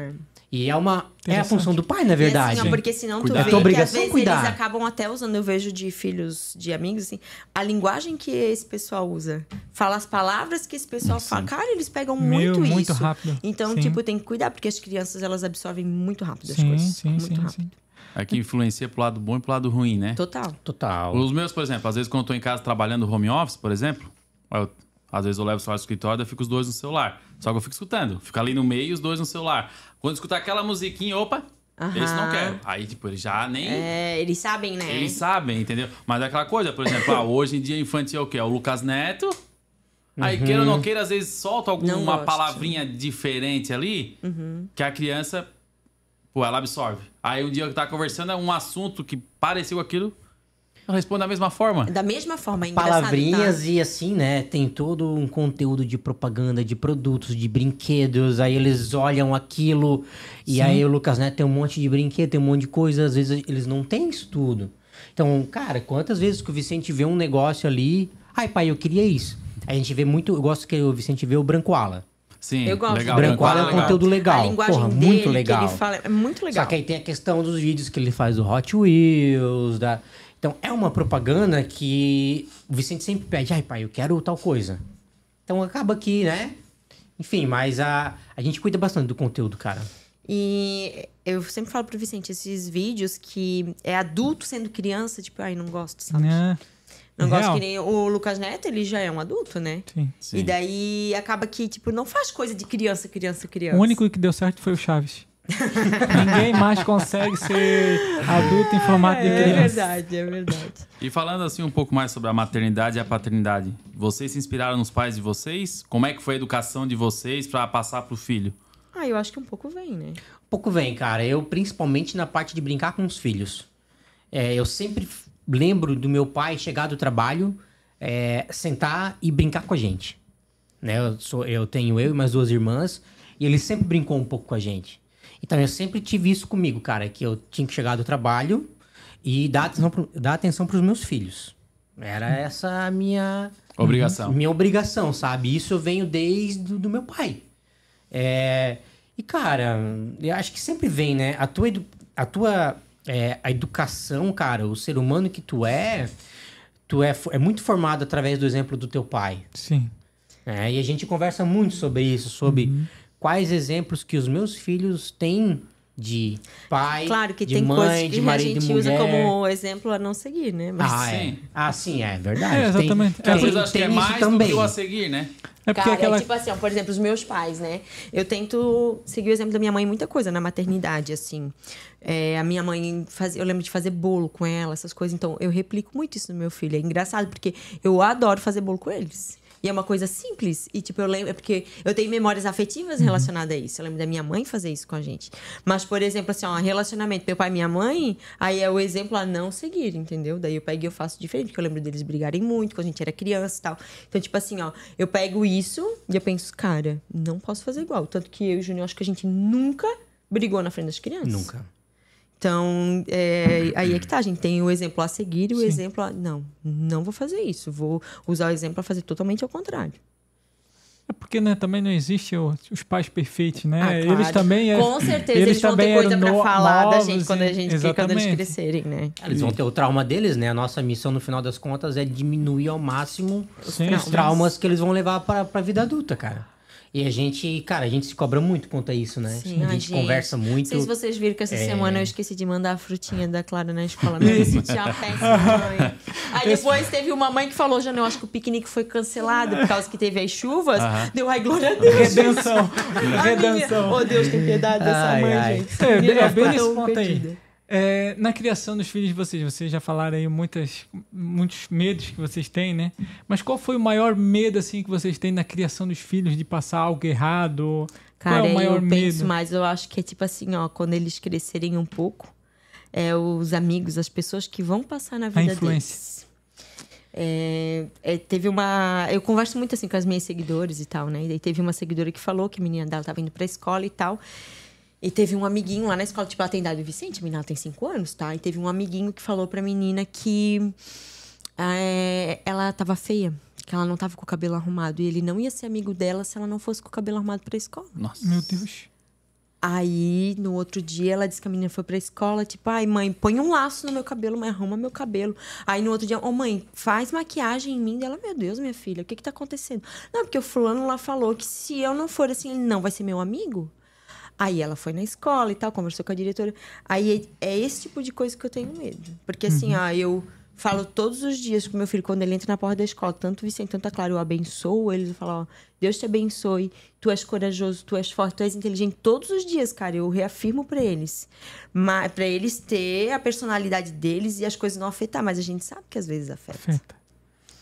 E é uma. É a função do pai, na E verdade. assim, ó, porque senão tu Cuidar. vê É tua que às obrigação vezes cuidar. eles acabam até usando, eu vejo de filhos de amigos, assim, a linguagem que esse pessoal usa. Fala as palavras que esse pessoal fala. Cara, eles pegam Meu, muito, muito isso. rápido. Então, Sim. tipo, tem que cuidar, porque as crianças, elas absorvem muito rápido as Sim, coisas. sim, muito sim, rápido. sim. É que influencia pro lado bom e pro lado ruim, né? Total. Total. Os meus, por exemplo, às vezes quando eu tô em casa trabalhando home office, por exemplo, eu- às vezes eu levo o celular do escritório e fico os dois no celular. Só que eu fico escutando. Fica ali no meio os dois no celular. Quando escutar aquela musiquinha, opa, esse não quero. Aí, tipo, eles já nem. É, eles sabem, né? Eles sabem, entendeu? Mas é aquela coisa, por exemplo, ah, hoje em dia infantil é o quê? É o Lucas Neto. Aí, queira ou não queira, às vezes solta Uhum. Alguma palavrinha diferente ali Uhum. que a criança, pô, ela absorve. Aí um dia que tá conversando é um assunto que pareceu aquilo, ela responde da mesma forma. Da mesma forma, é Palavrinhas tá? e assim, né? Tem todo um conteúdo de propaganda, de produtos, de brinquedos. Aí eles olham aquilo. E aí o Lucas Neto tem um monte de brinquedo, tem um monte de coisa. Às vezes eles não têm isso tudo. Então, cara, quantas vezes que o Vicente vê um negócio ali. Ai, pai, eu queria isso. A gente vê muito. Eu gosto que o Vicente vê o Brancoala. Sim, Eu gosto. legal. Brancoala é um conteúdo legal. A linguagem Porra, dele, muito que legal. ele fala, é muito legal. Só que aí tem a questão dos vídeos que ele faz do Hot Wheels, da... Então, é uma propaganda que o Vicente sempre pede, ai pai, eu quero tal coisa. Então acaba que, né? Enfim, mas a, a gente cuida bastante do conteúdo, cara. E eu sempre falo pro Vicente, esses vídeos que é adulto sendo criança, tipo, ai, não gosto, sabe? É, Não gosto que nem o Lucas Neto, ele já é um adulto, né? sim. Sim. E daí acaba que, tipo, não faz coisa de criança, criança, criança. O único que deu certo foi o Chaves. Ninguém mais consegue ser adulto em formato de É, é criança. verdade, é verdade. E falando assim um pouco mais sobre a maternidade e a paternidade, vocês se inspiraram nos pais de vocês? Como é que foi a educação de vocês pra passar pro filho? Ah, eu acho que um pouco vem, né? Um pouco vem, cara. Eu, principalmente na parte de brincar com os filhos. É, eu sempre lembro do meu pai chegar do trabalho, é, sentar e brincar com a gente. Né? Eu, sou, eu tenho eu e mais duas irmãs, e ele sempre brincou um pouco com a gente. Então eu sempre tive isso comigo, cara, que eu tinha que chegar do trabalho e dar atenção, pro, dar atenção pros meus filhos. Era essa a minha Obrigação. minha obrigação, sabe? Isso eu venho desde do, do meu pai. É, e, cara, eu acho que sempre vem, né? A tua, edu- a tua é, a educação, cara, o ser humano que tu é, tu é, é muito formado através do exemplo do teu pai. Sim. né? E a gente conversa muito sobre isso, sobre quais exemplos que os meus filhos têm de pai, Claro que de tem mãe, coisas de que a marido gente mulher. usa como exemplo a não seguir, né? Mas Ah, é. Sim. Ah, sim, é verdade. É, exatamente. Tem, Que às tem- que é tem isso mais do também. que o a seguir, né? É porque Cara, aquela. é tipo assim, ó, por exemplo, os meus pais, né? Eu tento seguir o exemplo da minha mãe em muita coisa na maternidade, assim. É, a minha mãe fazia, eu lembro de fazer bolo com ela, essas coisas. Então, eu replico muito isso no meu filho. É engraçado, porque eu adoro fazer bolo com eles. E é uma coisa simples. E, tipo, eu lembro. É porque eu tenho memórias afetivas relacionadas a isso. Eu lembro da minha mãe fazer isso com a gente. Mas, por exemplo, assim, ó, relacionamento meu pai e minha mãe, aí é o exemplo a não seguir, entendeu? Daí eu pego e eu faço diferente, porque eu lembro deles brigarem muito quando a gente era criança e tal. Então, tipo assim, ó, eu pego isso e eu penso, cara, não posso fazer igual. Tanto que eu e o Júnior, acho que a gente nunca brigou na frente das crianças. Nunca. Então, é, aí é que tá, a gente tem o exemplo a seguir e o exemplo a. Não, não vou fazer isso. Vou usar o exemplo a fazer totalmente ao contrário. É porque né, também não existe o- os pais perfeitos, né? Ah, claro. Eles também é, Com certeza eles, vão ter coisa no- falar da gente quando, a gente, quando eles crescerem, né? Eles vão ter o trauma deles, né? A nossa missão, no final das contas, é diminuir ao máximo Sim, os sim. traumas que eles vão levar pra, pra vida adulta, cara. E a gente, cara, a gente se cobra muito quanto a isso, né? Sim, a ai, gente conversa Não muito. sei se vocês viram que essa É. semana eu esqueci de mandar a frutinha da Clara na escola. Não, me senti uma péssima mãe. Aí depois teve uma mãe que falou, já não, acho que o piquenique foi cancelado por causa que teve as chuvas. Deu, ai, glória a Deus. Redenção. A Redenção. minha- Oh, Deus, tem piedade dessa Ai, mãe, ai. gente. É, é bem nesse ponto aí. É, na criação dos filhos de vocês, vocês já falaram aí muitas, muitos medos que vocês têm, né? Mas qual foi o maior medo assim que vocês têm na criação dos filhos de passar algo errado? Cara, qual é o maior eu medo? penso mais, eu acho que é tipo assim, ó, quando eles crescerem um pouco, é os amigos, as pessoas que vão passar na vida influência. deles. É, é, teve uma. Eu converso muito assim com as minhas seguidores e tal, né? E daí teve uma seguidora que falou que a menina dela tava indo pra escola e tal. E teve um amiguinho lá na escola, tipo, ela tem idade do Vicente, a menina tem cinco anos, tá? E teve um amiguinho que falou pra menina que é, ela tava feia, que ela não tava com o cabelo arrumado. E ele não ia ser amigo dela se ela não fosse com o cabelo arrumado pra escola. Nossa. Meu Deus. Aí, no outro dia, ela disse que a menina foi pra escola, tipo, ai, mãe, põe um laço no meu cabelo, mãe, arruma meu cabelo. Aí, no outro dia, ô, mãe, faz maquiagem em mim. Ela, meu Deus, minha filha, o que que tá acontecendo? Não, porque o fulano lá falou que se eu não for assim, ele não vai ser meu amigo. Aí ela foi na escola e tal, conversou com a diretora. Aí é é esse tipo de coisa que eu tenho medo. Porque assim, ó, eu falo todos os dias com meu filho, quando ele entra na porta da escola, tanto o Vicente, tanto a Clara, eu abençoo eles, eu falo, ó, Deus te abençoe, tu és corajoso, tu és forte, tu és inteligente. Todos os dias, cara, eu reafirmo pra eles. Mas para eles ter a personalidade deles e as coisas não afetar, mas a gente sabe que às vezes afeta. Afeta.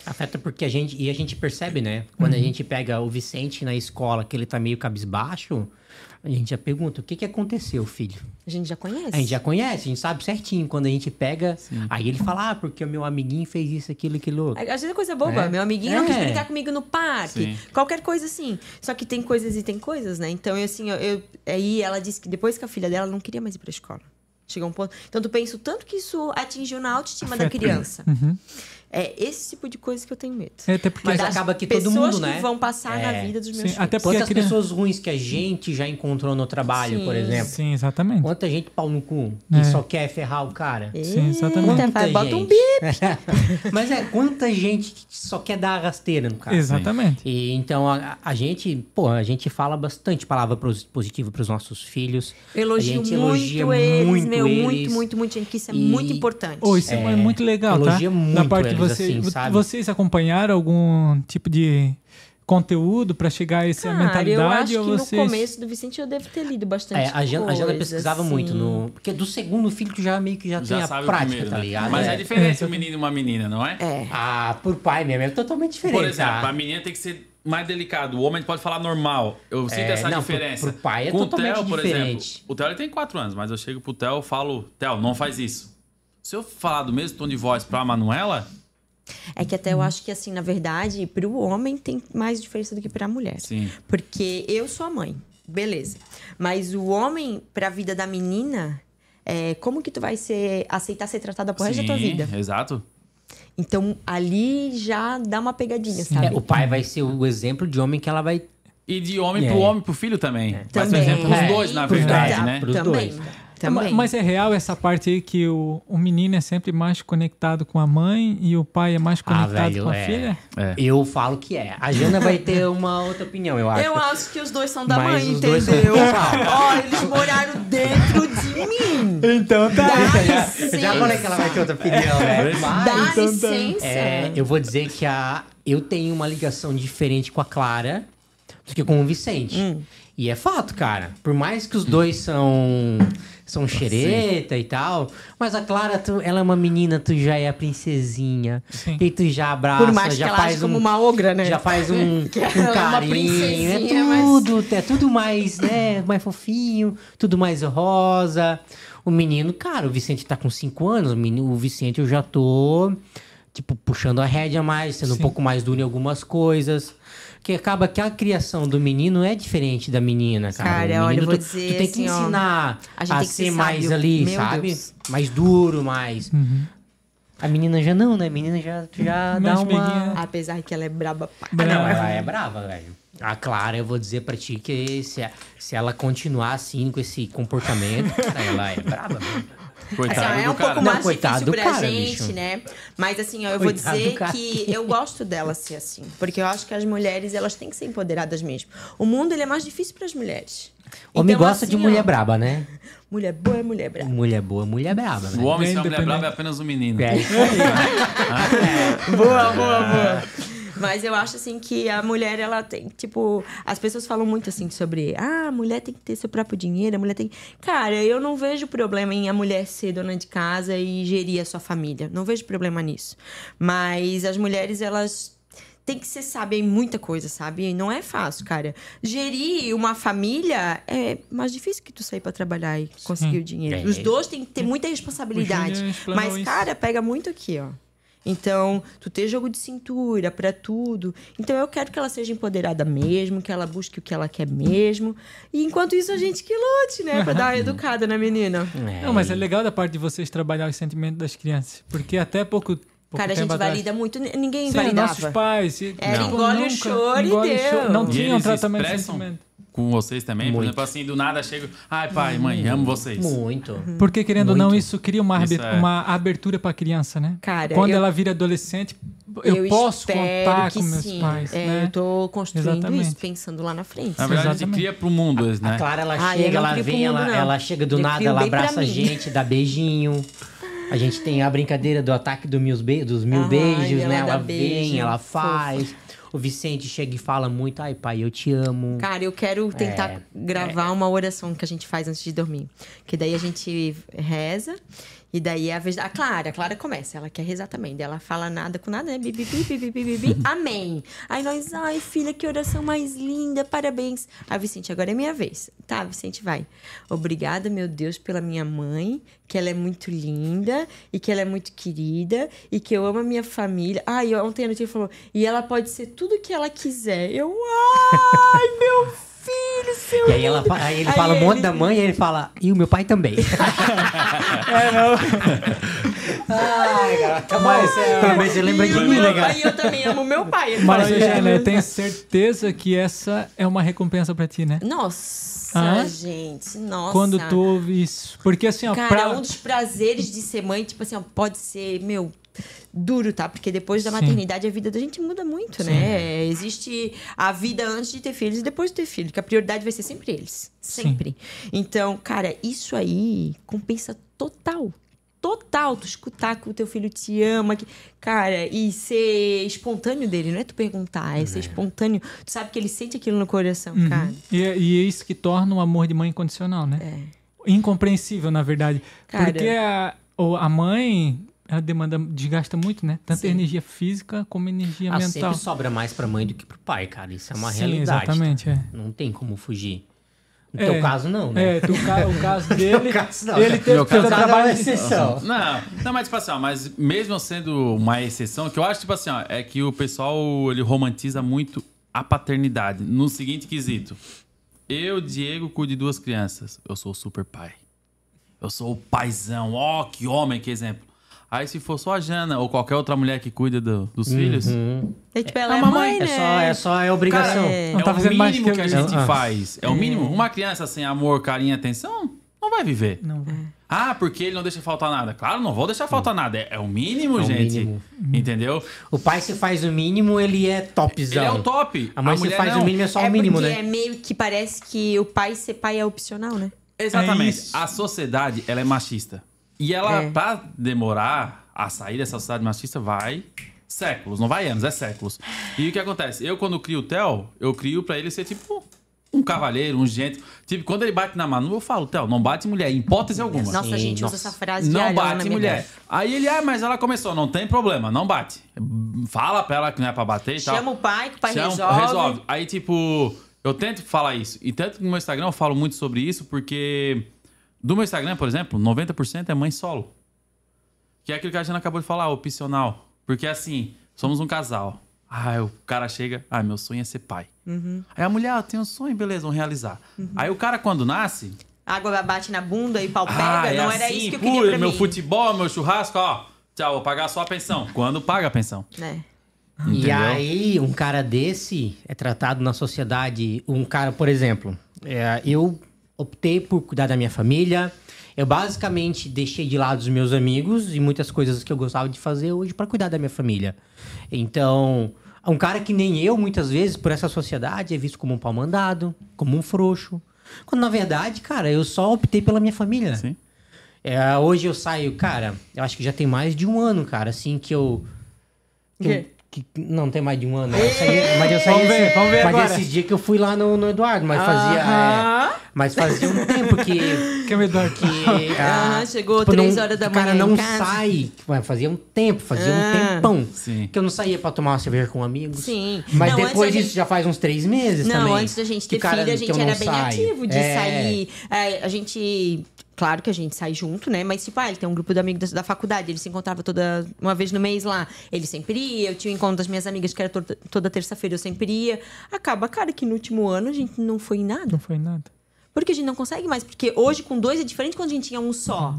Afeta porque a gente. E a gente percebe, né? Quando a gente pega o Vicente na escola, que ele tá meio cabisbaixo, a gente já pergunta: o que que aconteceu, filho? A gente já conhece. A gente já conhece, a gente sabe certinho. Quando a gente pega, aí ele fala: ah, porque o meu amiguinho fez isso, aquilo, aquilo. Às vezes é coisa boba. É. Meu amiguinho não quis É. brincar comigo no parque. Sim. Qualquer coisa assim. Só que tem coisas e tem coisas, né? Então, eu, assim, eu, eu- aí ela disse que depois que a filha dela não queria mais ir pra escola. Chegou um ponto. Então, tu pensa o tanto que isso atingiu na autoestima da Afeta. criança. É esse tipo de coisa que eu tenho medo. É, até porque Mas acaba que todo mundo, né? que vão passar na É. vida dos meus Sim, filhos. até porque Quantas pessoas ruins que a gente já encontrou no trabalho, Sim. por exemplo. Sim, exatamente. Quanta gente pau no cu que É. só quer ferrar o cara. Sim, exatamente. Quanta vai, bota um gente. bip. Mas é, quanta gente que só quer dar a rasteira no cara. Exatamente. E então a, a gente, pô, a gente fala bastante palavra positiva pros nossos filhos. Elogio a gente muito elogia eles, muito meu, eles. muito, muito, muito, gente, que isso é E- muito importante. Oh, isso é, É, muito legal, tá? elogia da muito parte vocês. assim, sabe? Vocês acompanharam algum tipo de conteúdo pra chegar a essa Cara, mentalidade? eu acho que ou no vocês... começo do Vicente eu devo ter lido bastante É, a Jana, a Jana coisa, pesquisava assim. muito no. Porque do segundo filho tu já meio que já, tem Já a sabe o prática, primeiro, tá né? ligado? Mas é, É. diferente um menino e uma menina, não é? É. Ah, por pai mesmo, é totalmente diferente. Por exemplo, tá? a menina tem que ser mais delicado. O homem pode falar normal. Eu sinto É, essa não, pro- diferença. pro pai é Com totalmente o Theo, por diferente. exemplo. O Theo ele tem 4 anos, mas eu chego pro Theo e falo: Theo, não faz isso. Se eu falar do mesmo tom de voz pra Manuela, É que até eu acho que, assim, na verdade, pro homem tem mais diferença do que pra mulher. Sim. Porque eu sou a mãe, beleza. Mas o homem, pra vida da menina, é, como que tu vai ser, aceitar ser tratada por resto da tua sim, vida? Exato. Então, ali já dá uma pegadinha, sabe? É, o pai vai ser o exemplo de homem que ela vai. E de homem É. pro homem, pro filho também. Vai ser Também. exemplo pros É. dois, na verdade, dois. né? Pros também. dois. Também. Mas é real essa parte aí que o, o menino é sempre mais conectado com a mãe e o pai é mais conectado Ah, velho, com a é. filha? É. Eu falo que é. A Jana vai ter uma outra opinião, eu acho. Eu acho que os dois são da Mas mãe, entendeu? Ó, eles moraram dentro de mim. Então tá. Eu já falei que ela vai ter outra opinião, né? Mas, Dá Então tá. licença. é, eu vou dizer que a, eu tenho uma ligação diferente com a Clara do que com o Vicente. Hum. E é fato, cara. Por mais que os dois são são xereta e tal, mas a Clara, tu- ela é uma menina, tu já é a princesinha. Sim. E tu já abraça, Por mais que já ela faz age como um, uma ogra, né? já faz um, um é uma carinho, é princesinha, mas- tudo, é tudo mais, né, mais fofinho, tudo mais rosa. O menino, cara, o Vicente tá com 5 anos, o, menino, o Vicente eu já tô, tipo, puxando a rédea mais, sendo um Sim. pouco mais duro em algumas coisas. Que acaba que a criação do menino é diferente da menina, cara. Cara, menino, olha, eu vou tu, dizer tu tem que assim, ó, ensinar a a, que ser ser mais ali, Meu sabe? Deus. Mais duro, mais... A menina já não, né? A menina já, já dá uma... Apesar que ela é braba pra Ah, não, ela é brava, velho. A Clara, eu vou dizer pra ti que se, se ela continuar assim com esse comportamento, ela é braba. velho. Coitado Assim, ó, é um cara. pouco Não, mais coitado difícil pra cara, gente, bicho. né? Mas assim, ó, eu vou Coitado do dizer que eu gosto dela ser assim. Porque eu acho que as mulheres, elas têm que ser empoderadas mesmo. O mundo, ele é mais difícil pras mulheres. Homem Então, gosta de assim, mulher ó, braba, né? Mulher boa é mulher braba. Mulher boa, mulher braba, O né? homem, Bem se é uma mulher brava, é apenas um menino. É isso aí. Boa, boa, boa. Mas eu acho assim que a mulher, ela tem, tipo, as pessoas falam muito assim sobre, ah, a mulher tem que ter seu próprio dinheiro, a mulher tem. Cara, eu não vejo problema em a mulher ser dona de casa e gerir a sua família. Não vejo problema nisso. Mas as mulheres, elas têm que ser em muita coisa, sabe? E Não é fácil, cara. Gerir uma família é mais difícil que tu sair pra trabalhar e conseguir o dinheiro. É. Os dois têm que ter muita responsabilidade. Mas, cara, pega muito aqui, ó. Então, tu ter jogo de cintura pra tudo. Então, eu quero que ela seja empoderada mesmo, que ela busque o que ela quer mesmo. E enquanto isso, a gente que lute, né? Pra dar uma educada na menina. É, Não, mas é legal da parte de vocês trabalhar os sentimentos das crianças. Porque até pouco, pouco Cara, a gente atrás... valida muito. Ninguém Sim, validava. nossos pais. Era tipo, engole o choro e deu. choro. Não E tinha um tratamento de sentimento. Com vocês também? Por Muito. exemplo, assim, do nada chega. Ai, pai, mãe, amo vocês. Muito. Porque, querendo ou não, isso cria uma, Isso é. uma abertura pra criança, né? Cara, Quando eu- ela vira adolescente, eu, posso espero contar que com meus sim. pais, É, né? Eu tô construindo Exatamente. isso, pensando lá na frente. Na verdade, a gente Exatamente. cria pro mundo, né? A Clara, ela Ah, eu chega, ela vem, mundo, ela, não. ela chega do Eu nada, ela abraça a gente, dá beijinho. A gente tem a brincadeira do ataque do mil be- dos mil Aham, beijos, ela né? Ela beijo, vem, ela fofo. faz. O Vicente chega e fala muito, ai pai, eu te amo. Cara, eu quero tentar É, gravar uma oração que a gente faz antes de dormir. Que daí a gente reza. E daí é a vez. A Clara, a Clara começa, ela quer rezar também. Daí ela fala nada com nada, né? Bi, bi, bi, bi, bi, bi, bi, bi. Amém. Aí nós, ai, filha, que oração mais linda, parabéns. Aí, Vicente, agora é minha vez. Tá, Vicente, vai. Obrigada, meu Deus, pela minha mãe, que ela é muito linda e que ela é muito querida e que eu amo a minha família. Ai, ontem a notícia falou, e ela pode ser tudo que ela quiser. Eu, ai, meu filho, seu E aí, ela, aí ele Aí fala um monte ele- da mãe e ele fala, e o meu pai também. É, não. Ai, cara, tá bom. Pelo menos você lembra de E mim, né, cara? pai, eu também amo meu pai. Ele Mas, Eugênia, eu tenho certeza que essa é uma recompensa pra ti, né? Nossa, Hã? gente, nossa. Quando tu ouve isso. Porque assim, ó, Cara, pra... um dos prazeres de ser mãe, tipo assim, ó, pode ser, meu, duro, tá? Porque depois da Sim. maternidade a vida da gente muda muito, né? Existe a vida antes de ter filhos e depois de ter filho, que a prioridade vai ser sempre eles. Sempre. Então, cara, isso aí compensa total. Total, tu escutar que o teu filho te ama, que, cara, e ser espontâneo dele, não é tu perguntar, é ser espontâneo. Tu sabe que ele sente aquilo no coração, Uhum. cara. E, é- e é isso que torna o amor de mãe incondicional, né? É. Incompreensível, na verdade. Cara. Porque a, a mãe, ela demanda, desgasta muito, né? Tanto Sim. energia física como energia Ah, mental. sempre sobra mais pra mãe do que pro pai, cara. Isso é uma Sim, realidade. exatamente, é. Não tem como fugir. No É. teu caso, não, né? É, tu, o caso dele, caso não, ele teve Meu que é trabalho de... exceção. Não, não, mas tipo assim, ó, mas mesmo sendo uma exceção, que eu acho, tipo assim, ó, é que o pessoal, ele romantiza muito a paternidade. No seguinte quesito. Eu, Diego, cuido de duas crianças. Eu sou o super pai. Eu sou o paizão. Ó, que homem, que exemplo. Aí se for só a Jana ou qualquer outra mulher que cuida do- dos filhos, E, tipo, ela É é, mãe, mãe, né? É só, é só é obrigação. Cara, É. Não é tá o fazendo mais mínimo que que, eu- a gente Ah. faz. É o mínimo. Uma criança sem amor, carinho e atenção, não vai viver. Não vai. Ah, porque ele não deixa faltar nada. Claro, não vou deixar faltar nada. É, é o mínimo, É o gente. mínimo. Entendeu? O pai se faz o mínimo, ele é topzão. Ele é o top. A mãe se mulher faz não. o mínimo, é só é o mínimo, porque né? é meio que parece que o pai ser pai é opcional, né? Exatamente. É isso. a sociedade, ela é machista. E ela, É. pra demorar a sair dessa sociedade machista, vai séculos. Não vai anos, é séculos. E o que acontece? Eu, quando crio o Theo, eu crio pra ele ser tipo um cavalheiro, um gente. Tipo, quando ele bate na Manu, eu falo, Theo, não bate mulher, em hipótese alguma. Nossa, a Sim, gente nossa. usa essa frase Não bate mulher. Aí ele, ah, mas ela começou, não tem problema, não bate. Fala pra ela que não é pra bater e tal. Chama o pai, que o pai Chama- resolve. Aí, tipo, eu tento falar isso. E tanto que no meu Instagram eu falo muito sobre isso, porque do meu Instagram, por exemplo, 90% é mãe solo. Que é aquilo que a Jana acabou de falar, opcional. Porque assim, somos um casal. Aí o cara chega, ah, meu sonho é ser pai. Uhum. Aí a mulher, ah, tem um sonho, beleza, vamos realizar. Aí o cara, quando nasce, A água bate na bunda e pau pega. ah, é não era assim, isso que eu queria pra meu mim. futebol, meu churrasco, ó. Tchau, vou pagar só a pensão. Quando paga a pensão. É. E Entendeu? aí, um cara desse é tratado na sociedade. Um cara, por exemplo, é, eu optei por cuidar da minha família. Eu basicamente deixei de lado os meus amigos e muitas coisas que eu gostava de fazer hoje para cuidar da minha família. Então, um cara que nem eu, muitas vezes, por essa sociedade, é visto como um pau mandado, como um frouxo. Quando na verdade, cara, eu só optei pela minha família. Sim. É, hoje eu saio, cara, eu acho que já tem mais de um ano, cara, assim, que eu. que eu- que- não tem mais de um ano. Eu saí- mas eu saí. Vamos ver, vamos ver mas agora. esses dias que eu fui lá no, no Eduardo, mas fazia. Aham. é, mas fazia um tempo que. Que é melhor que... ah, Aham, chegou três horas da O cara manhã em não casa. sai. Fazia um tempo, fazia Ah. um tempão. Sim. Que eu não saía pra tomar uma cerveja com amigos. Sim. Mas Não, depois disso gente- já faz uns três meses Não, também. antes da gente ter cara- filho, a gente não era bem saio. ativo de É. sair. é, a gente. Claro que a gente sai junto, né? Mas, tipo, ah, ele tem um grupo de amigos da, da faculdade, ele se encontrava toda uma vez no mês lá. Ele sempre ia, eu tinha o encontro das minhas amigas, que era toda, toda terça-feira, eu sempre ia. Acaba, cara, que no último ano a gente não foi em nada. Não foi nada. Porque a gente não consegue mais. Porque hoje, com dois, é diferente quando a gente tinha um só.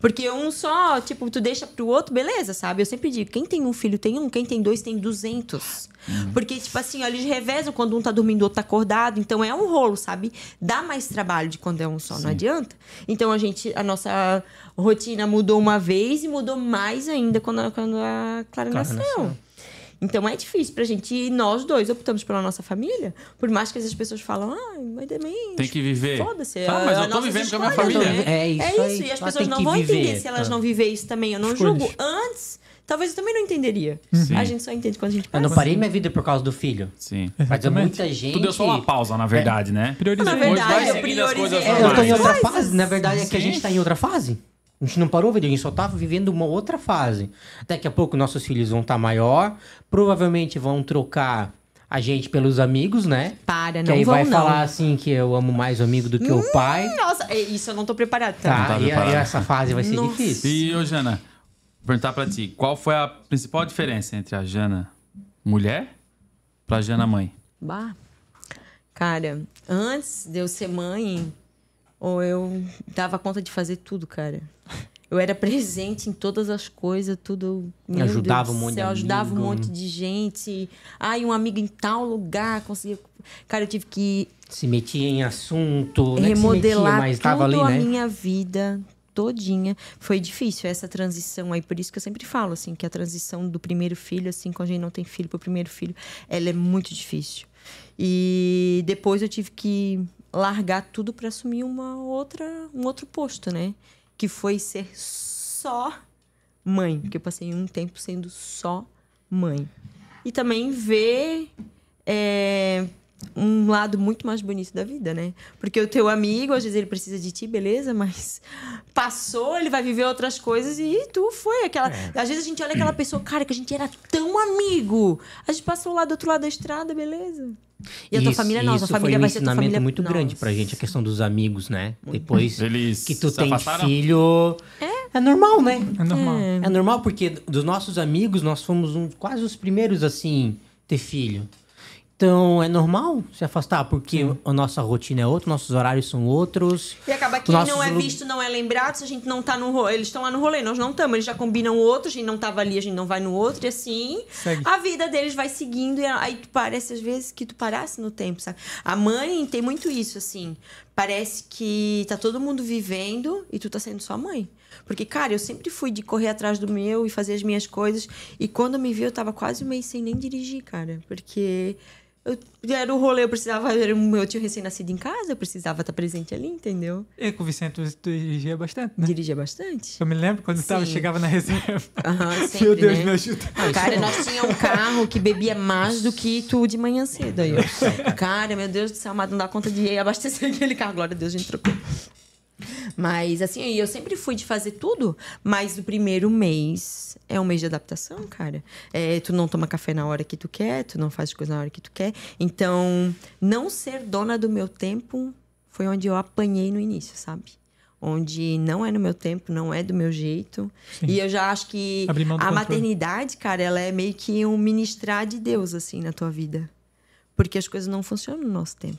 Porque um só, tipo, tu deixa pro outro, beleza, sabe? Eu sempre digo, quem tem um filho tem um, quem tem dois tem duzentos. Porque, tipo assim, ó, eles revezam quando um tá dormindo, o outro tá acordado. Então é um rolo, sabe? Dá mais trabalho de quando é um só, não adianta. Então a gente, a nossa rotina mudou uma vez e mudou mais ainda quando, a- quando a Clara, Clara nasceu. nasceu. Então é difícil pra gente. E nós dois optamos pela nossa família. Por mais que as pessoas falam, ah, mas também. Tem que viver. Foda-se. Tá, a- mas eu tô vivendo com a minha família. né? É isso É isso. aí. E as pessoas não vão viver. entender se elas Ah. não viver isso também. Eu não Escolhas. julgo. Antes, talvez eu também não entenderia. A gente só entende quando a gente Eu passa. não parei minha vida por causa do filho. Sim. Mas é Exatamente. muita gente. Tu deu só uma pausa, na verdade, né? Priorizei. Na verdade, vai eu seguindo as coisas priorizei. É, eu tô em outra fase. Na verdade, é que a Sim. gente tá em outra fase. A gente não parou, velho. A gente só tá vivendo uma outra fase. Daqui a pouco nossos filhos vão estar maior. Provavelmente vão trocar a gente pelos amigos, né? Para, que não aí vão, vai não. falar assim que eu amo mais o amigo do que o pai. Nossa, é, isso eu não tô preparado. Tá, Tá? tá e, preparado. e essa fase vai ser Nossa. difícil. E, ô, Jana, vou perguntar pra ti, qual foi a principal diferença entre a Jana mulher pra Jana mãe? Bah. Cara, antes de eu ser mãe, ou eu dava conta de fazer tudo, cara. Eu era presente em todas as coisas, tudo. meu Ajudava Deus um monte de céu, Ajudava um amigo. monte de gente. Ai, um amigo em tal lugar, conseguia. Cara, eu tive que Se metia em assunto, é se remodelar metia, mas tava tudo ali, a né? minha vida todinha. Foi difícil essa transição aí, por isso que eu sempre falo assim, que a transição do primeiro filho assim, quando a gente não tem filho pro primeiro filho, ela é muito difícil. E depois eu tive que largar tudo para assumir uma outra, um outro posto, né? Que foi ser só mãe, porque eu passei um tempo sendo só mãe. E também ver é, um lado muito mais bonito da vida, né? Porque o teu amigo, às vezes ele precisa de ti, beleza, mas passou, ele vai viver outras coisas e tu foi aquela. É. Às vezes a gente olha aquela pessoa, cara, que a gente era tão amigo. A gente passou lá do outro lado da estrada, beleza. E a tua Isso- família não, a família foi um vai ser tua ensinamento família muito grande Nossa. pra gente, a questão dos amigos, né? Depois Eles que tu tem afastaram? filho. É. normal, né? É normal. É normal porque dos nossos amigos nós fomos um- quase os primeiros assim ter filho. Então é normal se afastar porque a nossa rotina é outra, nossos horários são outros. E acaba que Nossos não é visto, não é lembrado, se a gente não tá no rolê. Eles estão lá no rolê, nós não estamos. Eles já combinam outro, a gente não tava ali, a gente não vai no outro, e assim Segue. a vida deles vai seguindo. E aí tu parece, às vezes, que tu parasse no tempo, sabe? A mãe tem muito isso, assim. Parece que tá todo mundo vivendo e tu tá sendo só mãe. Porque, cara, eu sempre fui de correr atrás do meu e fazer as minhas coisas. E quando me vi, eu tava quase um mês sem nem dirigir, cara. Porque. Eu, era o rolê, eu precisava. Era o meu tio recém-nascido em casa, eu precisava estar presente ali, entendeu? E com o Vicente tu dirigia bastante, né? Dirigia bastante. Eu me lembro quando eu tava, chegava na reserva. Aham, sempre, Meu Deus, né? me ajuda. Cara, nós tínhamos um carro que bebia mais do que tu de manhã cedo. Aí, ó. Cara, meu Deus do céu, mas não dá conta de abastecer aquele carro. Glória a Deus, a gente trocou. Mas, assim, eu sempre fui de fazer tudo, mas o primeiro mês é um mês de adaptação, cara. É, tu não toma café na hora que tu quer, tu não faz coisa na hora que tu quer. Então, não ser dona do meu tempo foi onde eu apanhei no início, sabe? Onde não é no meu tempo, não é do meu jeito. Sim. E eu já acho que a controle. maternidade, cara, ela é meio que um ministrar de Deus, assim, na tua vida. Porque as coisas não funcionam no nosso tempo.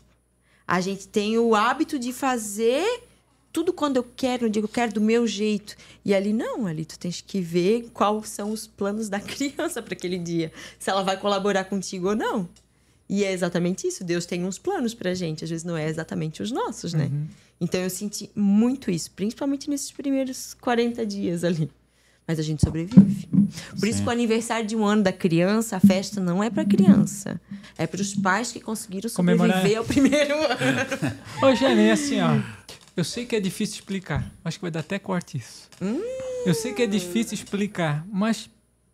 A gente tem o hábito de fazer tudo quando eu quero, dia que eu quero, do meu jeito. E ali não, ali tu tens que ver quais são os planos da criança para aquele dia. Se ela vai colaborar contigo ou não. E é exatamente isso. Deus tem uns planos pra gente, às vezes não é exatamente os nossos, né? Então eu senti muito isso, principalmente nesses primeiros 40 dias ali. Mas a gente sobrevive. Por isso que o aniversário de um ano da criança, a festa não é pra criança. É para os pais que conseguiram Comemorar. sobreviver ao primeiro ano. Ô, Jane, é assim, ó. Eu sei que é difícil explicar. Acho que vai dar até corte isso. Eu sei que é difícil explicar, mas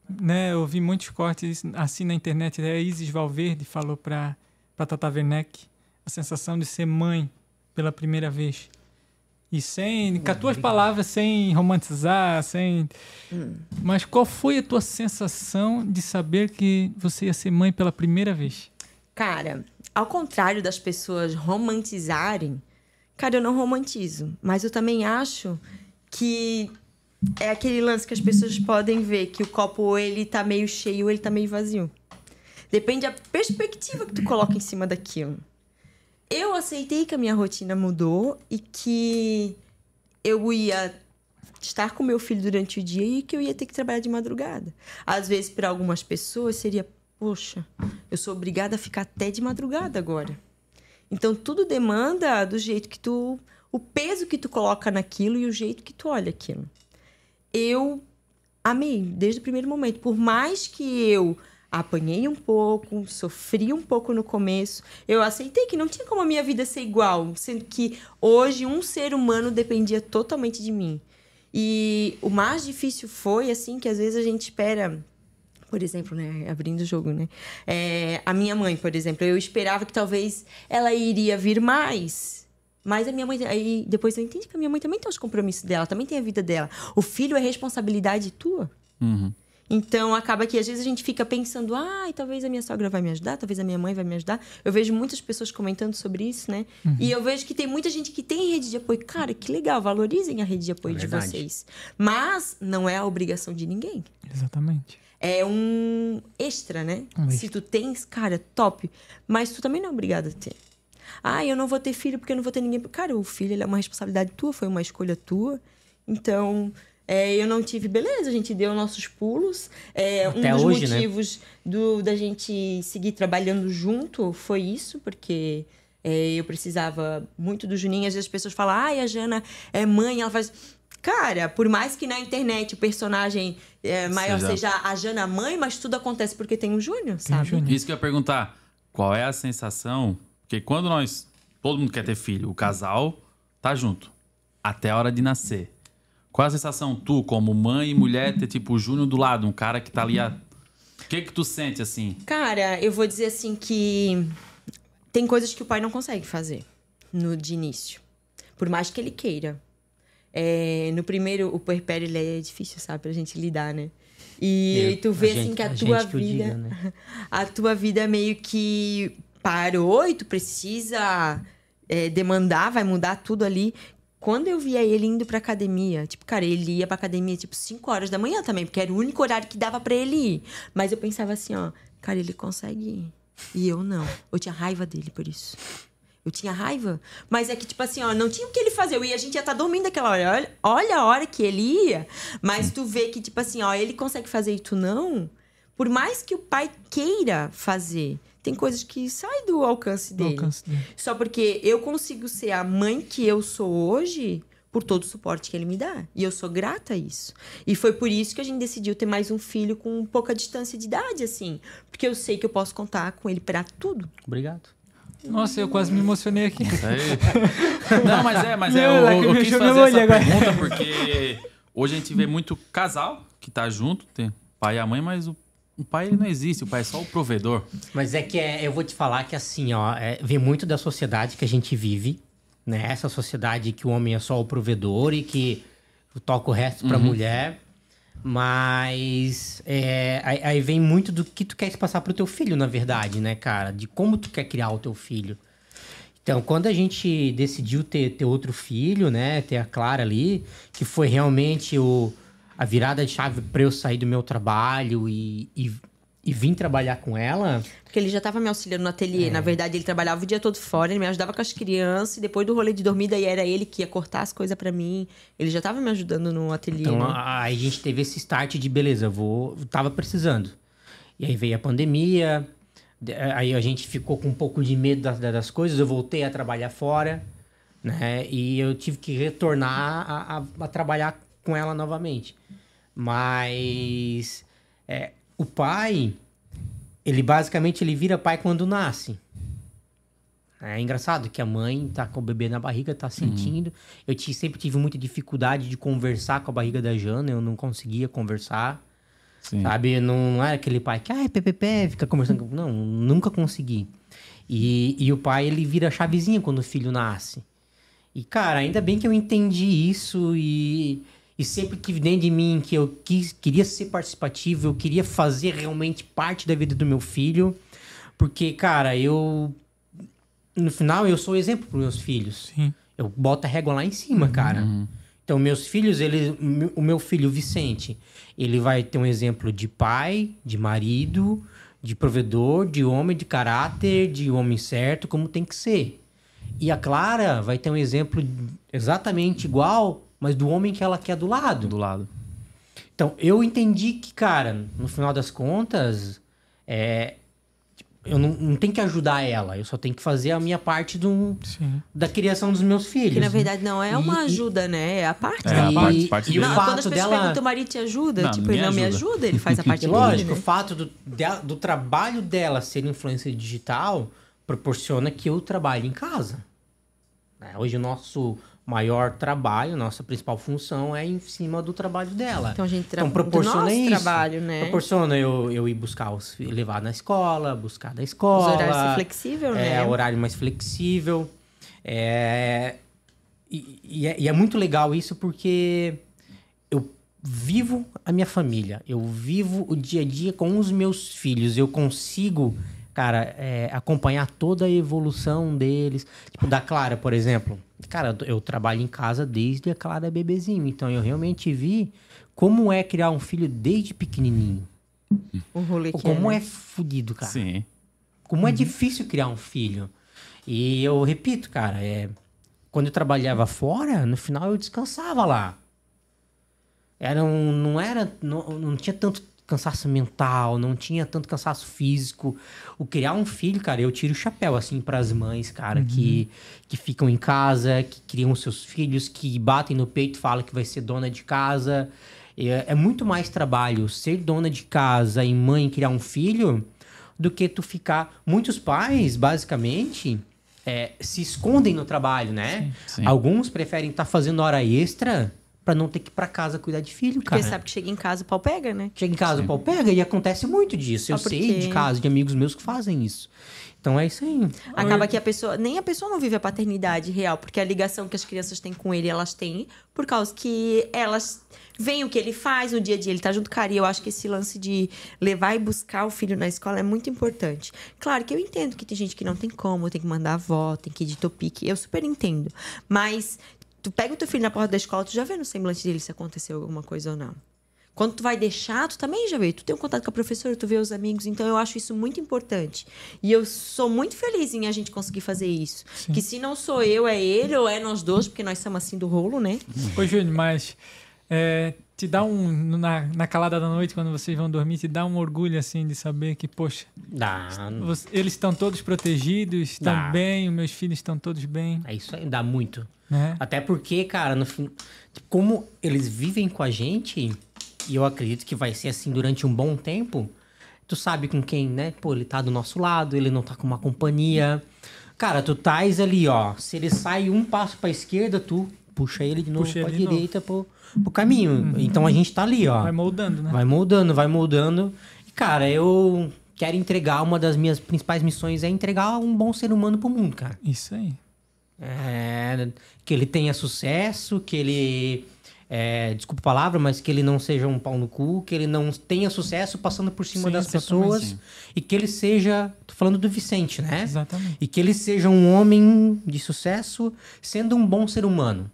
né, eu vi muitos cortes assim na internet. A Isis Valverde falou pra Tata Werneck a sensação de ser mãe pela primeira vez. E sem, com as tuas palavras, sem romantizar, sem. Mas qual foi a tua sensação de saber que você ia ser mãe pela primeira vez? Cara, ao contrário das pessoas romantizarem, cara, eu não romantizo. Mas eu também acho que é aquele lance que as pessoas podem ver que o copo ele tá meio cheio ele tá meio vazio. Depende da perspectiva que tu coloca em cima daquilo. Eu aceitei que a minha rotina mudou e que eu ia estar com meu filho durante o dia e que eu ia ter que trabalhar de madrugada. Às vezes, para algumas pessoas, seria, poxa, eu sou obrigada a ficar até de madrugada agora. Então, tudo demanda do jeito que tu. o peso que tu coloca naquilo e o jeito que tu olha aquilo. Eu amei desde o primeiro momento. Por mais que eu apanhei um pouco, sofri um pouco no começo, eu aceitei que não tinha como a minha vida ser igual, sendo que hoje um ser humano dependia totalmente de mim. E o mais difícil foi, assim, que às vezes a gente espera por exemplo, né, abrindo o jogo, né? É, a minha mãe, por exemplo, eu esperava que talvez ela iria vir mais. Mas a minha mãe, aí depois eu entendi que a minha mãe também tem os compromissos dela, também tem a vida dela. O filho é responsabilidade tua. Uhum. Então acaba que às vezes a gente fica pensando, ah, talvez a minha sogra vai me ajudar, talvez a minha mãe vai me ajudar. Eu vejo muitas pessoas comentando sobre isso, né? E eu vejo que tem muita gente que tem rede de apoio. Cara, que legal, valorizem a rede de apoio É de vocês. Mas não é a obrigação de ninguém Exatamente. É um extra, né? Um Se tu tens, cara, top. Mas tu também não é obrigado a ter. Ah, eu não vou ter filho porque eu não vou ter ninguém. Cara, o filho ele é uma responsabilidade tua, foi uma escolha tua. Então, é, eu não tive, beleza, a gente deu nossos pulos. É, um dos hoje, né? motivos do, da gente seguir trabalhando junto foi isso, porque é, eu precisava muito do Juninho. Às vezes as pessoas falam, ai, a Jana é mãe, ela faz. Cara, por mais que na internet o personagem é, maior Seja- seja a Jana mãe, mas tudo acontece porque tem um Júnior, sabe? Júnior. Isso que eu ia perguntar. Qual é a sensação? Porque quando nós. Todo mundo quer ter filho, o casal tá junto. Até a hora de nascer. Qual é a sensação, tu, como mãe e mulher, ter tipo o Júnior do lado, um cara que tá ali. A... O que que tu sente assim? Cara, eu vou dizer assim que tem coisas que o pai não consegue fazer no de início. Por mais que ele queira. É, no primeiro, o puerpério ele é difícil, sabe, pra gente lidar, né? E Eu- tu vê a assim gente- que a, a tua vida. diga, né? A tua vida meio que parou e tu precisa é, demandar, vai mudar tudo ali. Quando eu via ele indo pra academia, tipo, cara, ele ia pra academia tipo 5 horas da manhã também, porque era o único horário que dava pra ele ir. Mas eu pensava assim, ó, cara, ele consegue ir. E eu não. Eu tinha raiva dele por isso. Eu tinha raiva. Mas é que, tipo assim, ó, não tinha o que ele fazer. Eu ia, a gente ia estar dormindo aquela hora. Olha, olha a hora que ele ia. Mas tu vê que, tipo assim, ó, ele consegue fazer e tu não. Por mais que o pai queira fazer, tem coisas que saem do alcance Do dele. alcance dele. Só porque eu consigo ser a mãe que eu sou hoje por todo o suporte que ele me dá. E eu sou grata a isso. E foi por isso que a gente decidiu ter mais um filho com pouca distância de idade, assim. Porque eu sei que eu posso contar com ele pra tudo. Obrigado. Nossa, eu quase me emocionei aqui. Isso aí. Não, mas é, mas é. Eu, eu, lágrima quis fazer essa agora. pergunta porque hoje a gente vê muito casal que tá junto, tem pai e a mãe, mas o, o pai ele não existe, o pai é só o provedor. Mas é que é, eu vou te falar que assim, ó, é, vem muito da sociedade que a gente vive, né? Essa sociedade que o homem é só o provedor e que toca o resto pra mulher. Mas é, aí, vem muito do que tu queres passar pro teu filho, na verdade, né, cara? De como tu quer criar o teu filho. Então, quando a gente decidiu ter, ter outro filho, né, ter a Clara ali, que foi realmente o, a virada de chave para eu sair do meu trabalho e, e, e vim trabalhar com ela, Porque ele já estava me auxiliando no ateliê. É. Na verdade, ele trabalhava o dia todo fora, ele me ajudava com as crianças. E depois do rolê de dormida, era ele que ia cortar as coisas pra mim. Ele já estava me ajudando no ateliê. Então né? aí a gente teve esse start de beleza, vou, tava precisando. E aí veio a pandemia, de- aí a gente ficou com um pouco de medo das, das coisas, eu voltei a trabalhar fora, né? E eu tive que retornar a, a- a trabalhar com ela novamente. Mas é, o pai, ele basicamente ele vira pai quando nasce. É engraçado que a mãe tá com o bebê na barriga, tá sentindo. Eu ti- sempre tive muita dificuldade de conversar com a barriga da Jana, eu não conseguia conversar. Sim. Sabe? Não, não era aquele pai que, ai, pepepe, fica conversando. com-" Não, nunca consegui. E, e o pai, ele vira chavezinha quando o filho nasce. E, cara, ainda bem que eu entendi isso e, e sempre que dentro de mim que eu quis, queria ser participativo, eu queria fazer realmente parte da vida do meu filho. Porque, cara, eu. No final, eu sou exemplo para meus filhos. Sim. Eu boto a régua lá em cima, cara. Então, meus filhos, ele, o meu- o meu filho Vicente, ele vai ter um exemplo de pai, de marido, de provedor, de homem de caráter, de homem certo, como tem que ser. E a Clara vai ter um exemplo exatamente igual, mas do homem que ela quer do lado. Do lado. Então, eu entendi que, cara, no final das contas, é, eu não, não tenho que ajudar ela, eu só tenho que fazer a minha parte do, Sim. da criação dos meus filhos. Que na verdade não é uma E- ajuda, né? É a parte É, dele. a E- parte, parte e o dele. Não, fato quando as pessoas dela- perguntam, teu marido te ajuda? Não, tipo, ele não me ajuda. ajuda, ele faz a parte E dele. lógico, né? o fato do, do trabalho dela ser influência digital proporciona que eu trabalhe em casa. É, Hoje o nosso maior trabalho, nossa principal função é em cima do trabalho dela. Então a gente Então, trabalha proporciona do nosso isso. trabalho, né? Proporciona eu, eu ir buscar os levar na escola, buscar da Os escola. horários ser flexível, né? É, horário mais flexível. É, e, e é, e é muito legal isso porque eu vivo a minha família, eu vivo o dia a dia com os meus filhos, eu consigo, cara, é, acompanhar toda a evolução deles. Tipo, da Clara, por exemplo. Cara, eu, trabalho em casa desde a Clara bebezinho, então eu realmente vi como é criar um filho desde pequenininho. O rolê que Como é, é né? fudido, cara. Sim. Como é difícil criar um filho. E eu repito, cara, é, quando eu trabalhava fora, no final eu descansava lá. Era um, não era, não, não tinha tanto cansaço mental, não tinha tanto cansaço físico. O criar um filho, cara, eu tiro o chapéu assim para as mães, cara, uhum. que que ficam em casa, que criam seus filhos, que batem no peito, falam que vai ser dona de casa. É, é muito mais trabalho ser dona de casa e mãe criar um filho do que tu ficar. Muitos pais, basicamente, é, se escondem no trabalho, né? Sim, sim. Alguns preferem estar tá fazendo hora extra para não ter que ir pra casa cuidar de filho, porque cara. Porque sabe que chega em casa o pau pega, né? Chega em casa Sim. o pau pega e acontece muito disso. Eu porque... sei de casos de amigos meus que fazem isso. Então é isso aí. Acaba que a pessoa, nem a pessoa não vive a paternidade real, porque a ligação que as crianças têm com ele, elas têm, por causa que elas veem o que ele faz no dia a dia, ele tá junto com a E eu acho que esse lance de levar e buscar o filho na escola é muito importante. Claro que eu entendo que tem gente que não tem como, tem que mandar a avó, tem que ir de topique, eu super entendo. Mas tu pega o teu filho na porta da escola, tu já vê no semblante dele se aconteceu alguma coisa ou não. Quando tu vai deixar, tu também já vê. Tu tem um contato com a professora, tu vê os amigos. Então, eu acho isso muito importante. E eu sou muito feliz em a gente conseguir fazer isso. Sim. Que se não sou eu, é ele ou é nós dois, porque nós somos assim do rolo, né? Ô, Júnior, mas é, te dá um. Na, na calada da noite, quando vocês vão dormir, te dá um orgulho, assim, de saber que, poxa. Dá. Eles estão todos protegidos, estão dá. bem, os meus filhos estão todos bem. É isso aí, dá muito. Né? Até porque, cara, no fim, como eles vivem com a gente, e eu acredito que vai ser assim durante um bom tempo, tu sabe com quem, né? Pô, ele tá do nosso lado, ele não tá com uma companhia. Cara, tu tais ali, ó. Se ele sai um passo pra esquerda, tu puxa ele de novo puxa pra direita pro, pro caminho. Uhum. Então a gente tá ali, ó. Vai moldando, né? Vai moldando, vai moldando. E, cara, eu quero entregar uma das minhas principais missões é entregar um bom ser humano pro mundo, cara. Isso aí. É, que ele tenha sucesso, que ele. É, desculpa a palavra, mas que ele não seja um pau no cu, que ele não tenha sucesso passando por cima sim, das pessoas sim. e que ele seja. Tô falando do Vicente, né? Exatamente. E que ele seja um homem de sucesso, sendo um bom ser humano.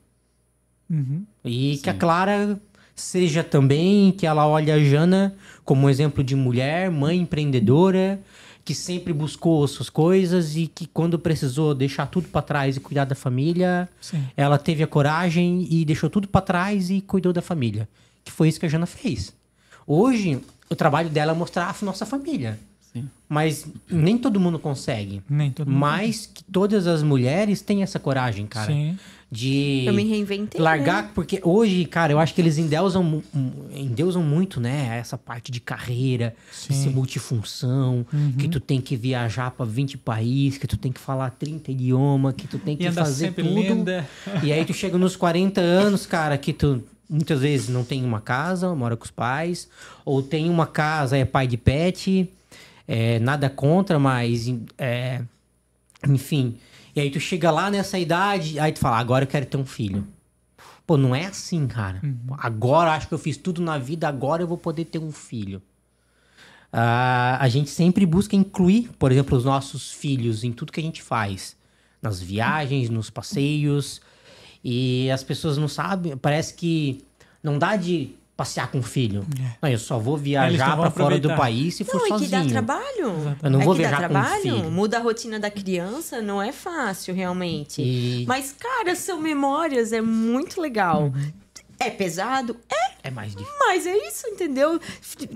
Uhum. E sim. que a Clara seja também, que ela olhe a Jana como um exemplo de mulher, mãe empreendedora, que sempre buscou suas coisas e que quando precisou deixar tudo para trás e cuidar da família, Sim. ela teve a coragem e deixou tudo para trás e cuidou da família. Que foi isso que a Jana fez. Hoje, o trabalho dela é mostrar a nossa família. Sim. Mas nem todo mundo consegue. Nem todo mundo. Mas que todas as mulheres têm essa coragem, cara. Sim de eu me reinventei, largar, né? porque hoje, cara, eu acho que eles endeusam, endeusam muito, né, essa parte de carreira, Sim. ser multifunção, uhum. que tu tem que viajar para 20 países, que tu tem que falar 30 idiomas, que tu tem que fazer tudo. Linda. E aí tu chega nos 40 anos, cara, que tu muitas vezes não tem uma casa, mora com os pais, ou tem uma casa, é pai de pet, é, nada contra, mas é, enfim, e aí tu chega lá nessa idade, aí tu fala, agora eu quero ter um filho. Pô, não é assim, cara. Uhum. Agora acho que eu fiz tudo na vida, agora eu vou poder ter um filho. Uh, a gente sempre busca incluir, por exemplo, os nossos filhos em tudo que a gente faz. Nas viagens, nos passeios. E as pessoas não sabem, parece que não dá de passear com o filho. É. Não, eu só vou viajar para fora do país se não, for sozinho. Não, e que dá trabalho. Eu não é vou que viajar dá trabalho. com filho. Muda a rotina da criança, não é fácil, realmente. E... Mas, cara, são memórias, é muito legal. Uhum. É pesado? É. É mais difícil. Mas é isso, entendeu?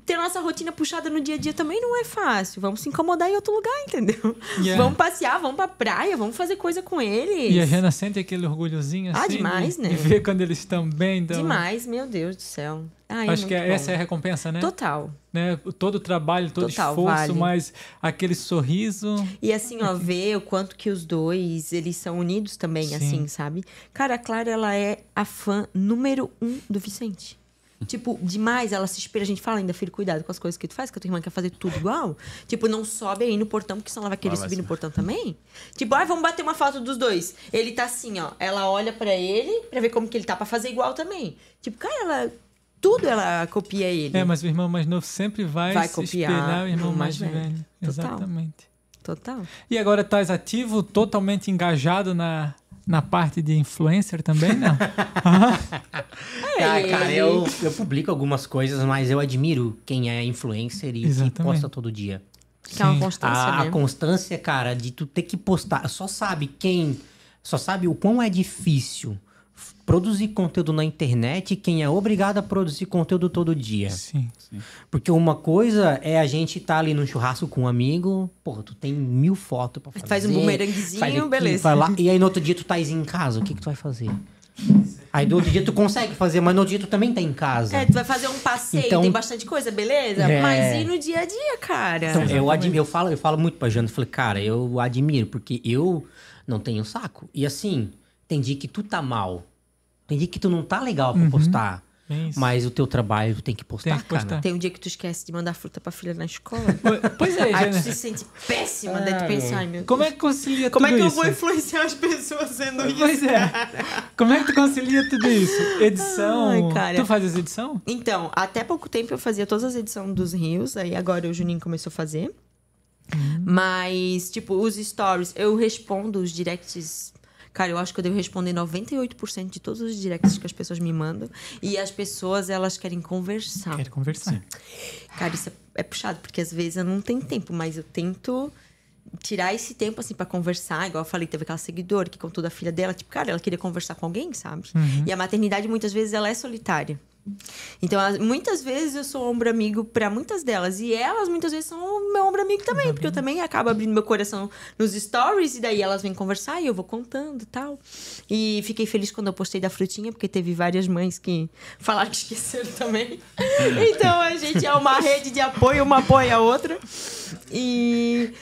Ter nossa rotina puxada no dia a dia também não é fácil. Vamos se incomodar em outro lugar, entendeu? Yeah. Vamos passear, vamos pra praia, vamos fazer coisa com eles. E a Jana sente aquele orgulhozinho ah, assim. Ah, demais, de, né? De ver quando eles estão bem. Então... Demais, meu Deus do céu. Ai, Acho é que essa é a recompensa, né? Total. Né? Todo o trabalho, todo Total, esforço, vale. mas aquele sorriso. E assim, ó, ver o quanto que os dois, eles são unidos também, Sim. assim, sabe? Cara, a Clara, ela é a fã número um do Vicente. Tipo, demais, ela se espera. A gente fala ainda, filho, cuidado com as coisas que tu faz, que a tua irmã quer fazer tudo igual. Tipo, não sobe aí no portão, porque senão ela vai querer vai subir no portão também. Tipo, ah, vamos bater uma foto dos dois. Ele tá assim, ó. Ela olha para ele pra ver como que ele tá pra fazer igual também. Tipo, cara, ela tudo ela copia ele. É, mas o irmão mais novo sempre vai, vai copiar espelhar o irmão mais, mais velho. velho. Total. Exatamente. Total. E agora estás ativo, totalmente engajado na, na parte de influencer também, não? ah, cara, eu, eu publico algumas coisas, mas eu admiro quem é influencer e Exatamente. que posta todo dia. Que é uma constância, A, a né? constância, cara, de tu ter que postar. Só sabe quem. Só sabe o quão é difícil produzir conteúdo na internet quem é obrigado a produzir conteúdo todo dia. Sim. Porque uma coisa é a gente estar ali no churrasco com um amigo, porra, tu tem mil fotos pra fazer. Faz um bumeranguezinho, faz aqui, beleza. Lá, e aí no outro dia tu tá em casa, o que que tu vai fazer? Aí no outro dia tu consegue fazer, mas no outro dia tu também tá em casa. É, tu vai fazer um passeio, Então- tem bastante coisa, beleza? É. Mas e no dia a dia, cara? Então, eu, admiro, eu, falo, eu falo muito pra Jana, eu falei, cara, eu admiro, porque eu não tenho saco. E assim, tem dia que tu tá mal, tem dia que tu não tá legal pra postar, Bem isso. mas o teu trabalho tu tem que postar, Tem que postar. cara. Tem um dia que tu esquece de mandar fruta pra filha na escola. Pois é, Aí tu se sente péssima, daí tu pensa, ai meu Como é que concilia Como é tudo que eu isso? vou influenciar as pessoas sendo isso? Pois é. Como é que tu concilia tudo isso? Edição. Ai, cara. Tu fazes edição? Então, até pouco tempo eu fazia todas as edições dos rios, aí agora o Juninho começou a fazer. Mas, tipo, os stories, eu respondo os directs. Cara, eu acho que eu devo responder 98% de todos os directs que as pessoas me mandam. E as pessoas, elas querem conversar. Quero conversar. Cara, isso é, é puxado, porque às vezes eu não tenho tempo, mas eu tento tirar esse tempo, assim, pra conversar. Igual eu falei, teve aquela seguidora que contou da filha dela. Tipo, cara, ela queria conversar com alguém, sabe? E a maternidade, muitas vezes, ela é solitária. Então, as- muitas vezes eu sou ombro amigo pra muitas delas. E elas, muitas vezes, são o meu ombro amigo também. Porque eu também acabo abrindo meu coração nos stories. E daí elas vêm conversar e eu vou contando e tal. E fiquei feliz quando eu postei da frutinha. Porque teve várias mães que falaram que esqueceram também. então, a gente é uma rede de apoio. Uma apoia a outra. E...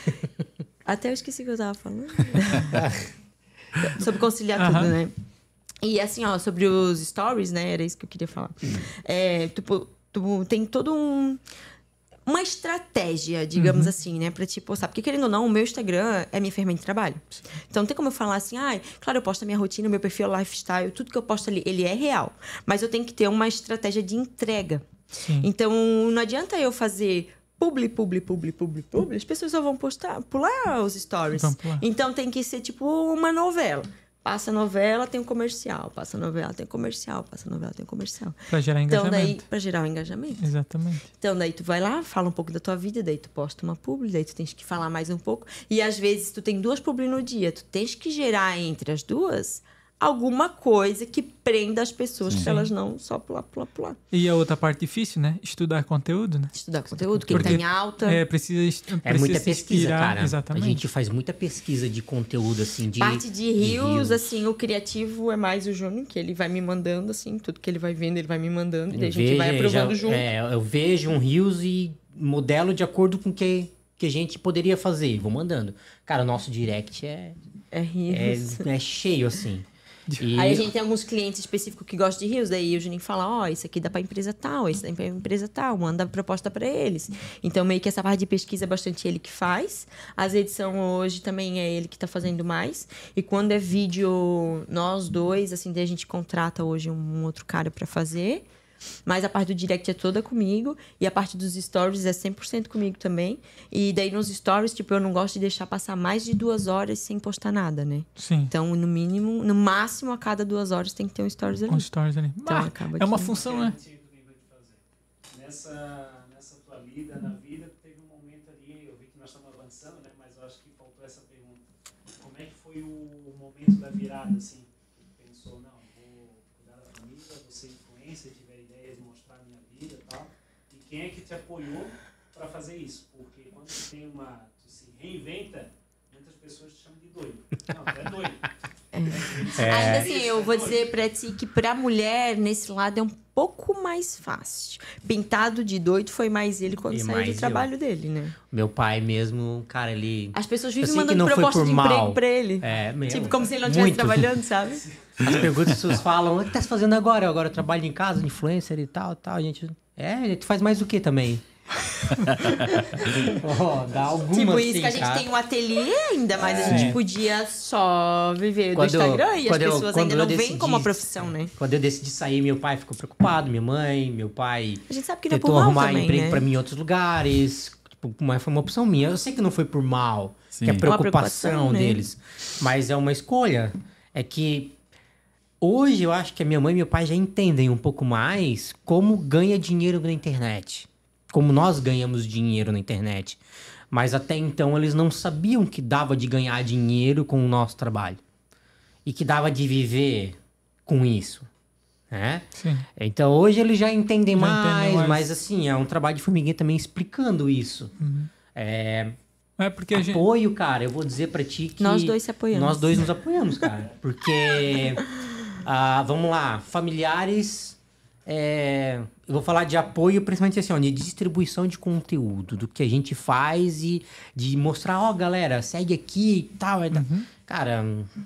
Até eu esqueci o que eu tava falando. Sobre conciliar tudo, Aham. né? E assim, ó, sobre os stories, né? Era isso que eu queria falar. É, tipo, tu tem todo um. Uma estratégia, digamos assim, né? Pra te postar. Porque, querendo ou não, o meu Instagram é minha ferramenta de trabalho. Então, não tem como eu falar assim, ai, claro, eu posto a minha rotina, meu perfil lifestyle, tudo que eu posto ali, ele é real. Mas eu tenho que ter uma estratégia de entrega. Sim. Então, não adianta eu fazer publi, publi, publi, publi, publi. As pessoas só vão postar, pular os stories. Pular. Então, tem que ser tipo uma novela. Passa novela, tem um comercial. Passa novela, tem um comercial. Passa novela, tem um comercial. Pra gerar Então, daí, engajamento. pra gerar o engajamento. Exatamente. Então, daí tu vai lá, fala um pouco da tua vida, daí tu posta uma publi, daí tu tens que falar mais um pouco. E às vezes tu tem duas publi no dia, tu tens que gerar entre as duas alguma coisa que prenda as pessoas pra elas não só pular, pular, pular. E a outra parte difícil, né? Estudar conteúdo, né? Estudar conteúdo, quem tá Porque em alta. É, precisa, É precisa muita se pesquisa, inspirar. cara. Exatamente. A gente faz muita pesquisa de conteúdo, assim, de. Parte de rios, assim, o criativo é mais o Júnior, que ele vai me mandando, assim, tudo que ele vai vendo, ele vai me mandando, e daí a gente vai aprovando já- junto. É, eu vejo um rios e modelo de acordo com o que, que a gente poderia fazer. Vou mandando. Cara, o nosso direct é, É rios. é, é cheio, assim. Aí a gente tem alguns clientes específicos que gostam de rios, daí o Juninho fala, ó, isso aqui dá pra empresa tal, isso dá pra empresa tal, manda proposta pra eles. Então, meio que essa parte de pesquisa é bastante ele que faz. As edições hoje também é ele que tá fazendo mais. E quando é vídeo, nós dois, assim, daí a gente contrata hoje um outro cara pra fazer. Mas a parte do direct é toda comigo. E a parte dos stories é 100% comigo também. E daí nos stories, tipo, eu não gosto de deixar passar mais de duas horas sem postar nada, né? Sim. Então, no mínimo, no máximo, a cada duas horas tem que ter um stories ali. Com stories ali. Então, Ah, acaba é uma que- função, né? Nessa, nessa tua lida na vida, teve um momento ali, eu vi que nós estamos avançando, né? Mas eu acho que faltou essa pergunta. Como é que foi o momento da virada, assim? Que tu pensou, não, vou cuidar da família, vou ser influencer, tiver ideia de mostrar a minha vida e tal. E quem é que te apoiou para fazer isso? Porque quando tu tem uma, tu se reinventa, muitas pessoas te chamam de doido. Não, tu é doido. Ainda assim, eu vou dizer pra ti que pra mulher, nesse lado, é um pouco mais fácil. Pintado de doido foi mais ele quando E saiu do eu. trabalho dele, né? Meu pai mesmo, cara, ele. As pessoas vivem que mandando proposta por de emprego mal. pra ele. É, mesmo. Tipo, como se ele não estivesse trabalhando, sabe? As perguntas que as pessoas falam, o que tá se fazendo agora? Agora eu trabalho em casa, influencer e tal, tal. A gente. É, tu faz mais o que também? Ó, dá alguma tipo, assim, isso que a gente cara. tem um ateliê ainda, mas a gente podia só viver Quando do eu- Instagram e as eu- pessoas quando ainda eu não veem como uma profissão, né? Quando eu decidi sair, meu pai ficou preocupado, minha mãe, meu pai A gente sabe que não é por tentou mal arrumar também, emprego né? pra mim em outros lugares. Tipo, mas foi uma opção minha. Eu sei que não foi por mal, Sim. que é preocupação preocupação, né? deles. Mas é uma escolha. É que hoje eu acho que a minha mãe e meu pai já entendem um pouco mais como ganha dinheiro na internet. Como nós ganhamos dinheiro na internet. Mas até então eles não sabiam que dava de ganhar dinheiro com o nosso trabalho. E que dava de viver com isso. Né? Sim. Então hoje eles já entendem Já mais, entendem mais. mas assim, é um trabalho de formiguinha também explicando isso. Uhum. É, É porque a gente. apoio, cara, eu vou dizer pra ti que. Nós dois se apoiamos. Nós dois nos apoiamos, cara. Porque. ah, vamos lá, familiares. é, eu vou falar de apoio, principalmente assim, ó, de distribuição de conteúdo, do que a gente faz e de mostrar, ó, galera, segue aqui e tal. Uhum. Cara,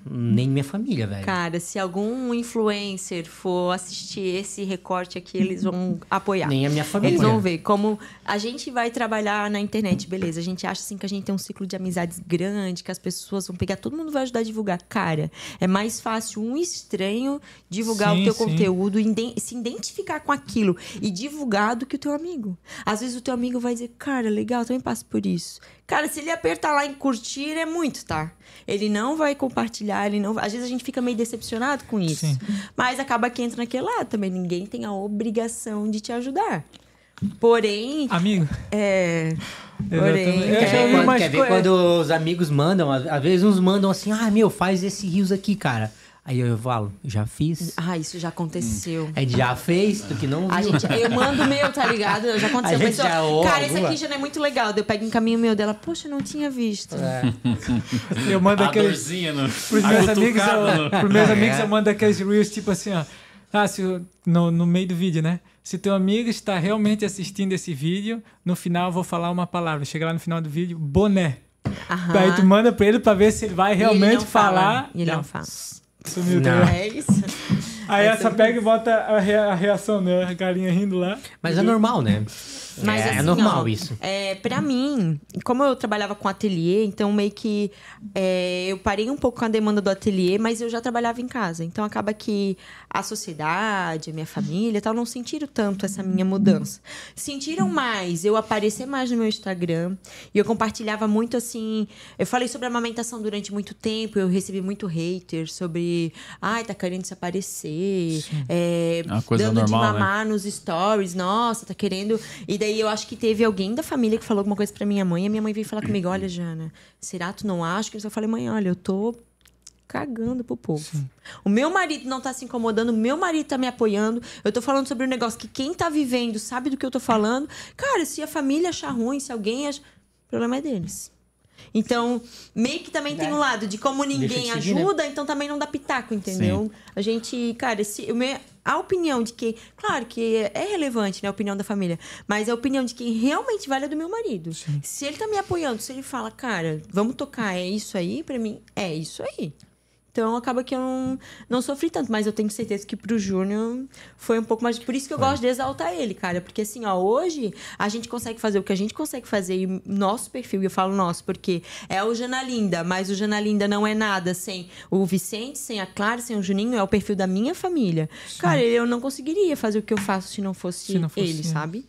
nem minha família, velho. Cara, se algum influencer for assistir esse recorte aqui, eles vão apoiar. Nem a minha família. Eles vão ver como a gente vai trabalhar na internet, beleza? A gente acha assim que a gente tem um ciclo de amizades grande, que as pessoas vão pegar, todo mundo vai ajudar a divulgar. Cara, é mais fácil um estranho divulgar Sim, o teu sim. conteúdo, se identificar com aquilo e divulgar do que o teu amigo. Às vezes o teu amigo vai dizer, cara, legal, eu também passo por isso. Cara, se ele apertar lá em curtir, é muito, tá? Ele não vai compartilhar, ele não vai... Às vezes a gente fica meio decepcionado com isso. Sim. Mas acaba que entra naquele lado também. Ninguém tem a obrigação de te ajudar. Porém, Amigo. é. Porém, Eu já Quer ver, ouvi quando, quer ver quando os amigos mandam? Às às vezes uns mandam assim, ah, meu, faz esse rios aqui, cara. Aí eu falo, já fiz. Ah, isso já aconteceu. É, já fez, tu que não viu. A gente, eu mando o meu, tá ligado? Já aconteceu. A gente Pessoa, já ouve cara, esse alguma? aqui já não é muito legal. Eu pego em caminho meu dela. Poxa, eu não tinha visto. É. Eu mando aqueles. dorzinha no... Pros meus amigos, eu, pros meus amigos É. eu mando aqueles reels tipo assim, ó. Ah, se, no, no meio do vídeo, né? Se teu amigo está realmente assistindo esse vídeo, no final eu vou falar uma palavra. Chega lá no final do vídeo, boné. Aham. Daí tu manda pra ele pra ver se ele vai E ele realmente não fala. falar. E ele não fala. Sumiu Não. também. É isso. Aí É essa pega e bota a, rea- a reação, né? A galinha rindo lá. Mas é normal, né? Mas, é, assim, é normal ó, isso. É, pra mim, como eu trabalhava com ateliê, então meio que é, eu parei um pouco com a demanda do ateliê, mas eu já trabalhava em casa. Então acaba que a sociedade, a minha família e tal, não sentiram tanto essa minha mudança. Sentiram mais eu aparecer mais no meu Instagram. E eu compartilhava muito assim. Eu falei sobre amamentação durante muito tempo, eu recebi muito hater sobre. Ai, tá querendo se aparecer. É, É uma coisa dando normal, de né? mamar nos stories, nossa, tá querendo. E daí eu acho que teve alguém da família que falou alguma coisa pra minha mãe, e a minha mãe veio falar comigo: olha, Jana, será tu não acha? que Eu falei, mãe, olha, eu tô cagando pro povo. O meu marido não tá se incomodando, o meu marido tá me apoiando. Eu tô falando sobre um negócio que quem tá vivendo sabe do que eu tô falando. Cara, se a família achar ruim, se alguém achar. O problema é deles. Então, meio que também tem um lado de como ninguém seguir, né? ajuda, então também não dá pitaco, entendeu? A gente, cara, se, o meu- a opinião de quem. Claro que é relevante, né? A opinião da família. Mas a opinião de quem realmente vale é do meu marido. Se ele tá me apoiando, se ele fala, cara, vamos tocar, é isso aí, pra mim, é isso aí. Então acaba que eu não, não sofri tanto, mas eu tenho certeza que pro Júnior foi um pouco mais. Por isso que eu gosto de exaltar ele, cara. Porque assim, ó, hoje a gente consegue fazer o que a gente consegue fazer e nosso perfil, e eu falo nosso, porque é o Jana Linda, mas o Jana Linda não é nada sem o Vicente, sem a Clara, sem o Juninho, é o perfil da minha família. Cara, eu não conseguiria fazer o que eu faço se não fosse, Se não fosse ele, ele. sabe?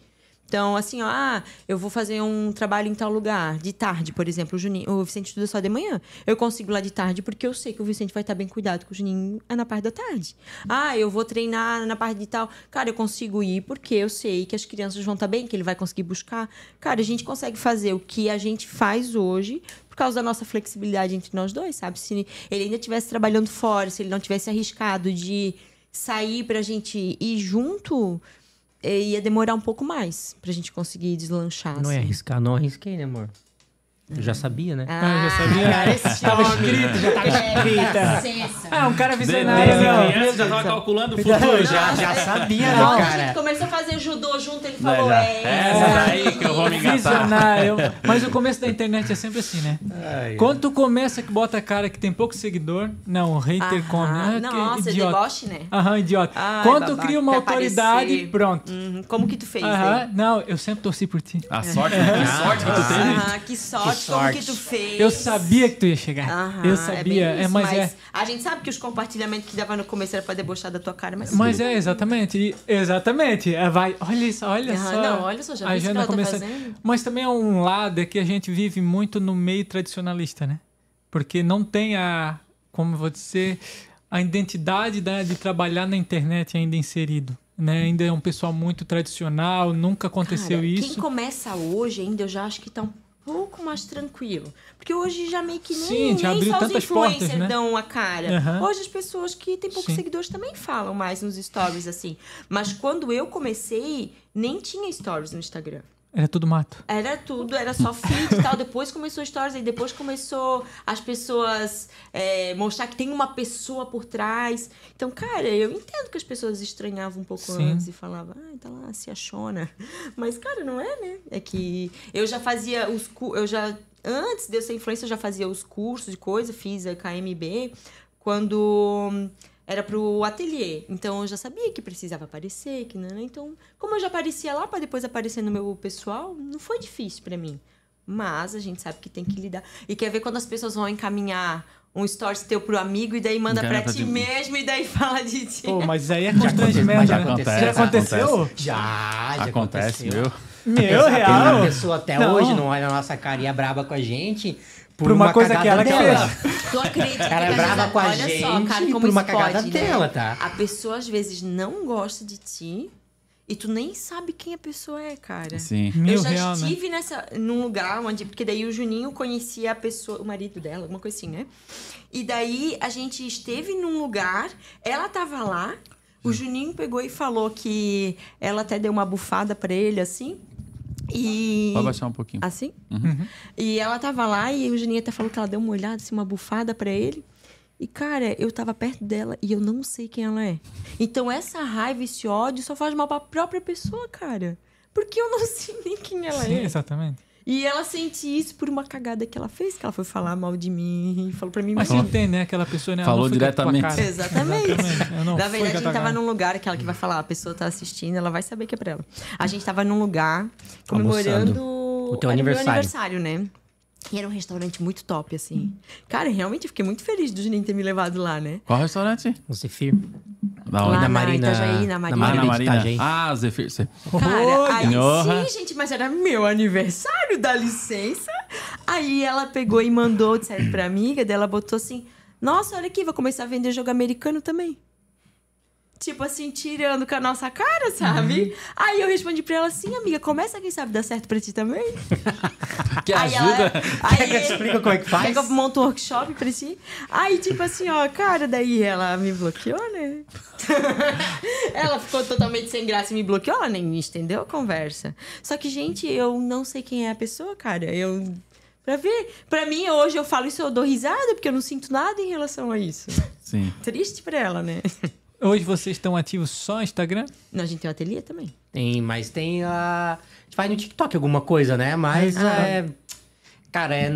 Então, assim, ó, ah, eu vou fazer um trabalho em tal lugar, de tarde, por exemplo, o, Juninho, o Vicente estuda só de manhã. Eu consigo lá de tarde porque eu sei que o Vicente vai estar bem cuidado com o Juninho é na parte da tarde. Ah, eu vou treinar na parte de tal. Cara, eu consigo ir porque eu sei que as crianças vão estar bem, que ele vai conseguir buscar. Cara, a gente consegue fazer o que a gente faz hoje por causa da nossa flexibilidade entre nós dois, sabe? Se ele ainda estivesse trabalhando fora, se ele não tivesse arriscado de sair pra gente ir junto, ia demorar um pouco mais pra gente conseguir deslanchar. Não é assim. arriscar, não arrisquei, né, amor? Eu já sabia, né? Ah, já sabia? cara, esse Tava homem. escrito, já tava escrito. É, licença. Ah, um cara Desde visionário, não. criança já tava calculando o futuro. já, Já. já sabia, né, Não, a cara? gente começou a fazer judô junto, ele Já, falou, já. é. Essa daí que eu vou me engatar. Visionário. Mas o começo da internet é sempre assim, né? Ai, Quando tu começa que bota a cara que tem pouco seguidor, não, o hater Aham. come. Ah, Nossa, idiota. deboche, né? Aham, idiota. Ai, Quando tu cria uma autoridade, aparecer. pronto. Uhum, Como que tu fez, Aham, né? não, eu sempre torci por ti. A sorte, que sorte que tu teve. Ah, que sorte, sorte. que tu fez? Eu sabia que tu ia chegar. Aham, eu é sabia. É, isso, mas, é. A gente sabe que os compartilhamentos que dava no começo era pra debochar da tua cara, mas. Mas é, exatamente. e- Exatamente. É, vai, olha isso, olha Aham, só. não, olha só, já a Jana tá? Mas também é um lado é que a gente vive muito no meio tradicionalista, né? Porque não tem a, como vou dizer, a identidade da, de trabalhar na internet ainda inserido. Né? Ainda é um pessoal muito tradicional, nunca aconteceu Cara, isso. Quem começa hoje ainda, eu já acho que tá um pouco mais tranquilo. Porque hoje já meio que nem, Sim, nem só os tantas portas, influencers né? dão a cara. Aham. Hoje as pessoas que têm poucos Sim. seguidores também falam mais nos stories, assim. Mas quando eu comecei, nem tinha stories no Instagram. Era tudo mato. Era tudo, era só feed e tal. Depois começou stories, aí depois começou as pessoas é, mostrar que tem uma pessoa por trás. Então, cara, eu entendo que as pessoas estranhavam um pouco Sim. antes e falavam, ah, tá lá, se achona. Mas, cara, não é, né? É que eu já fazia os eu já Antes de eu ser influencer, eu já fazia os cursos de coisa, fiz a KMB quando era pro ateliê. Então eu já sabia que precisava aparecer, que não, então, como eu já aparecia lá para depois aparecer no meu pessoal, não foi difícil para mim. Mas a gente sabe que tem que lidar. E quer ver quando as pessoas vão encaminhar um stories teu pro amigo e daí manda pra pra ti ti. mesmo e daí fala de ti. Pô, mas aí é Já constrangimento, aconteceu, né? mas já Já aconteceu? Já, já Acontece, aconteceu. Meu, A real. pessoa até Não. hoje não olha a nossa cara e é braba com a gente por, Por uma coisa que ela que dela. fez. Tu acredita Ela é brava com a olha só, gente cara, como por uma isso cagada pode, dela, né? tá? A pessoa às vezes não gosta de ti e tu nem sabe quem a pessoa é, cara. Sim. Mil eu já real, né? estive nessa, num lugar onde. Porque daí o Juninho conhecia a pessoa, o marido dela, alguma coisa assim, né? E daí a gente esteve num lugar, ela tava lá, o Juninho pegou e falou que ela até deu uma bufada pra ele, assim. E. Pode baixar um pouquinho. Assim? Uhum. E ela tava lá e o Juninho até falou que ela deu uma olhada, assim, uma bufada pra ele. E, cara, eu tava perto dela e eu não sei quem ela é. Então, essa raiva, esse ódio só faz mal pra própria pessoa, cara. Porque eu não sei nem quem ela Sim, é. exatamente. E ela sente isso por uma cagada que ela fez, que ela foi falar mal de mim falou pra mim. Mas Mas você entende, né? Aquela pessoa, né? ela Falou diretamente. cara. Exatamente. Exatamente. Não Na verdade, a gente tava num lugar, aquela que vai falar, a pessoa tá assistindo, ela vai saber que é pra ela. A gente tava num lugar comemorando o teu meu aniversário. aniversário, né? E era um restaurante muito top, assim. Cara, realmente eu fiquei muito feliz do Juninho ter me levado lá, né? Qual restaurante? O Zefir. Da Lá onde? da na Marina. Itajaí, na Marina. Ah, na Marina. Itajaí. Ah, Zefir. Cara, aí Porra. sim, gente, mas era meu aniversário, dá licença. Aí ela pegou e mandou, disseram pra amiga dela, botou assim: Nossa, olha aqui, vou começar a vender jogo americano também. Tipo assim, tirando com a nossa cara, sabe? Uhum. Aí eu respondi pra ela assim, amiga, começa quem sabe dar certo pra ti também. Que Aí ajuda. ela- aí, Quer que eu explique como é que faz? Quer que eu monte um workshop pra ti? Aí, tipo assim, ó, cara, daí ela me bloqueou, né? ela ficou totalmente sem graça e me bloqueou, ela nem entendeu a conversa. Só que, gente, eu não sei quem é a pessoa, cara. Eu. Pra ver. Pra mim, hoje eu falo isso, eu dou risada, porque eu não sinto nada em relação a isso. Sim. Triste pra ela, né? Hoje vocês estão ativos só no Instagram? Não, a gente tem um ateliê também. Tem, mas tem a. A gente faz no TikTok alguma coisa, né? Mas Ah. é. Cara, é.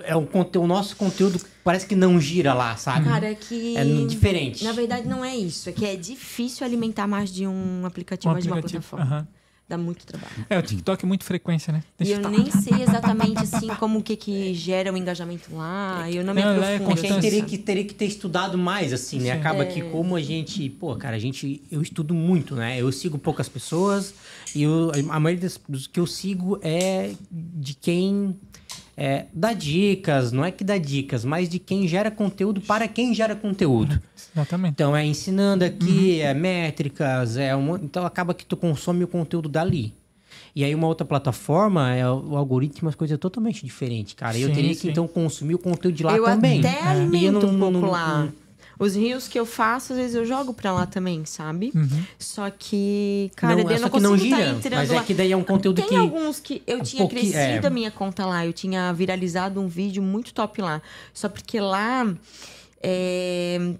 É um conteúdo, o nosso conteúdo parece que não gira lá, sabe? Cara, é que. É diferente. Na verdade, não é isso. É que é difícil alimentar mais de um aplicativo, mais de uma plataforma. aham. Dá muito trabalho. É, o TikTok é muito frequência, né? E Deixa eu nem sei exatamente assim como que, que gera o engajamento lá. Eu não me Não, é aprofundo. É que a gente constância. teria que, teria que ter estudado mais, assim, né? Sim. Acaba que como a gente... Pô, cara, a gente... Eu estudo muito, né? Eu sigo poucas pessoas e eu- a maioria das, dos que eu sigo é de quem... É, dá dicas, não é que dá dicas, mas de quem gera conteúdo para quem gera conteúdo. Exatamente. Então, é ensinando aqui, é métricas, é um, então acaba que tu consome o conteúdo dali. E aí uma outra plataforma, é o algoritmo, as coisas totalmente diferentes, cara. eu Sim, teria sim. que então consumir o conteúdo de lá eu também. até E eu não- um pouco não- lá. não- Os rios que eu faço, às vezes eu jogo pra lá também, sabe? Só que, cara, Não, daí é eu não que não consigo tá gira, entrando mas é lá. que daí é um conteúdo Tem que- alguns que eu um tinha crescido é. a minha conta lá. Eu tinha viralizado um vídeo muito top lá. Só porque lá... é,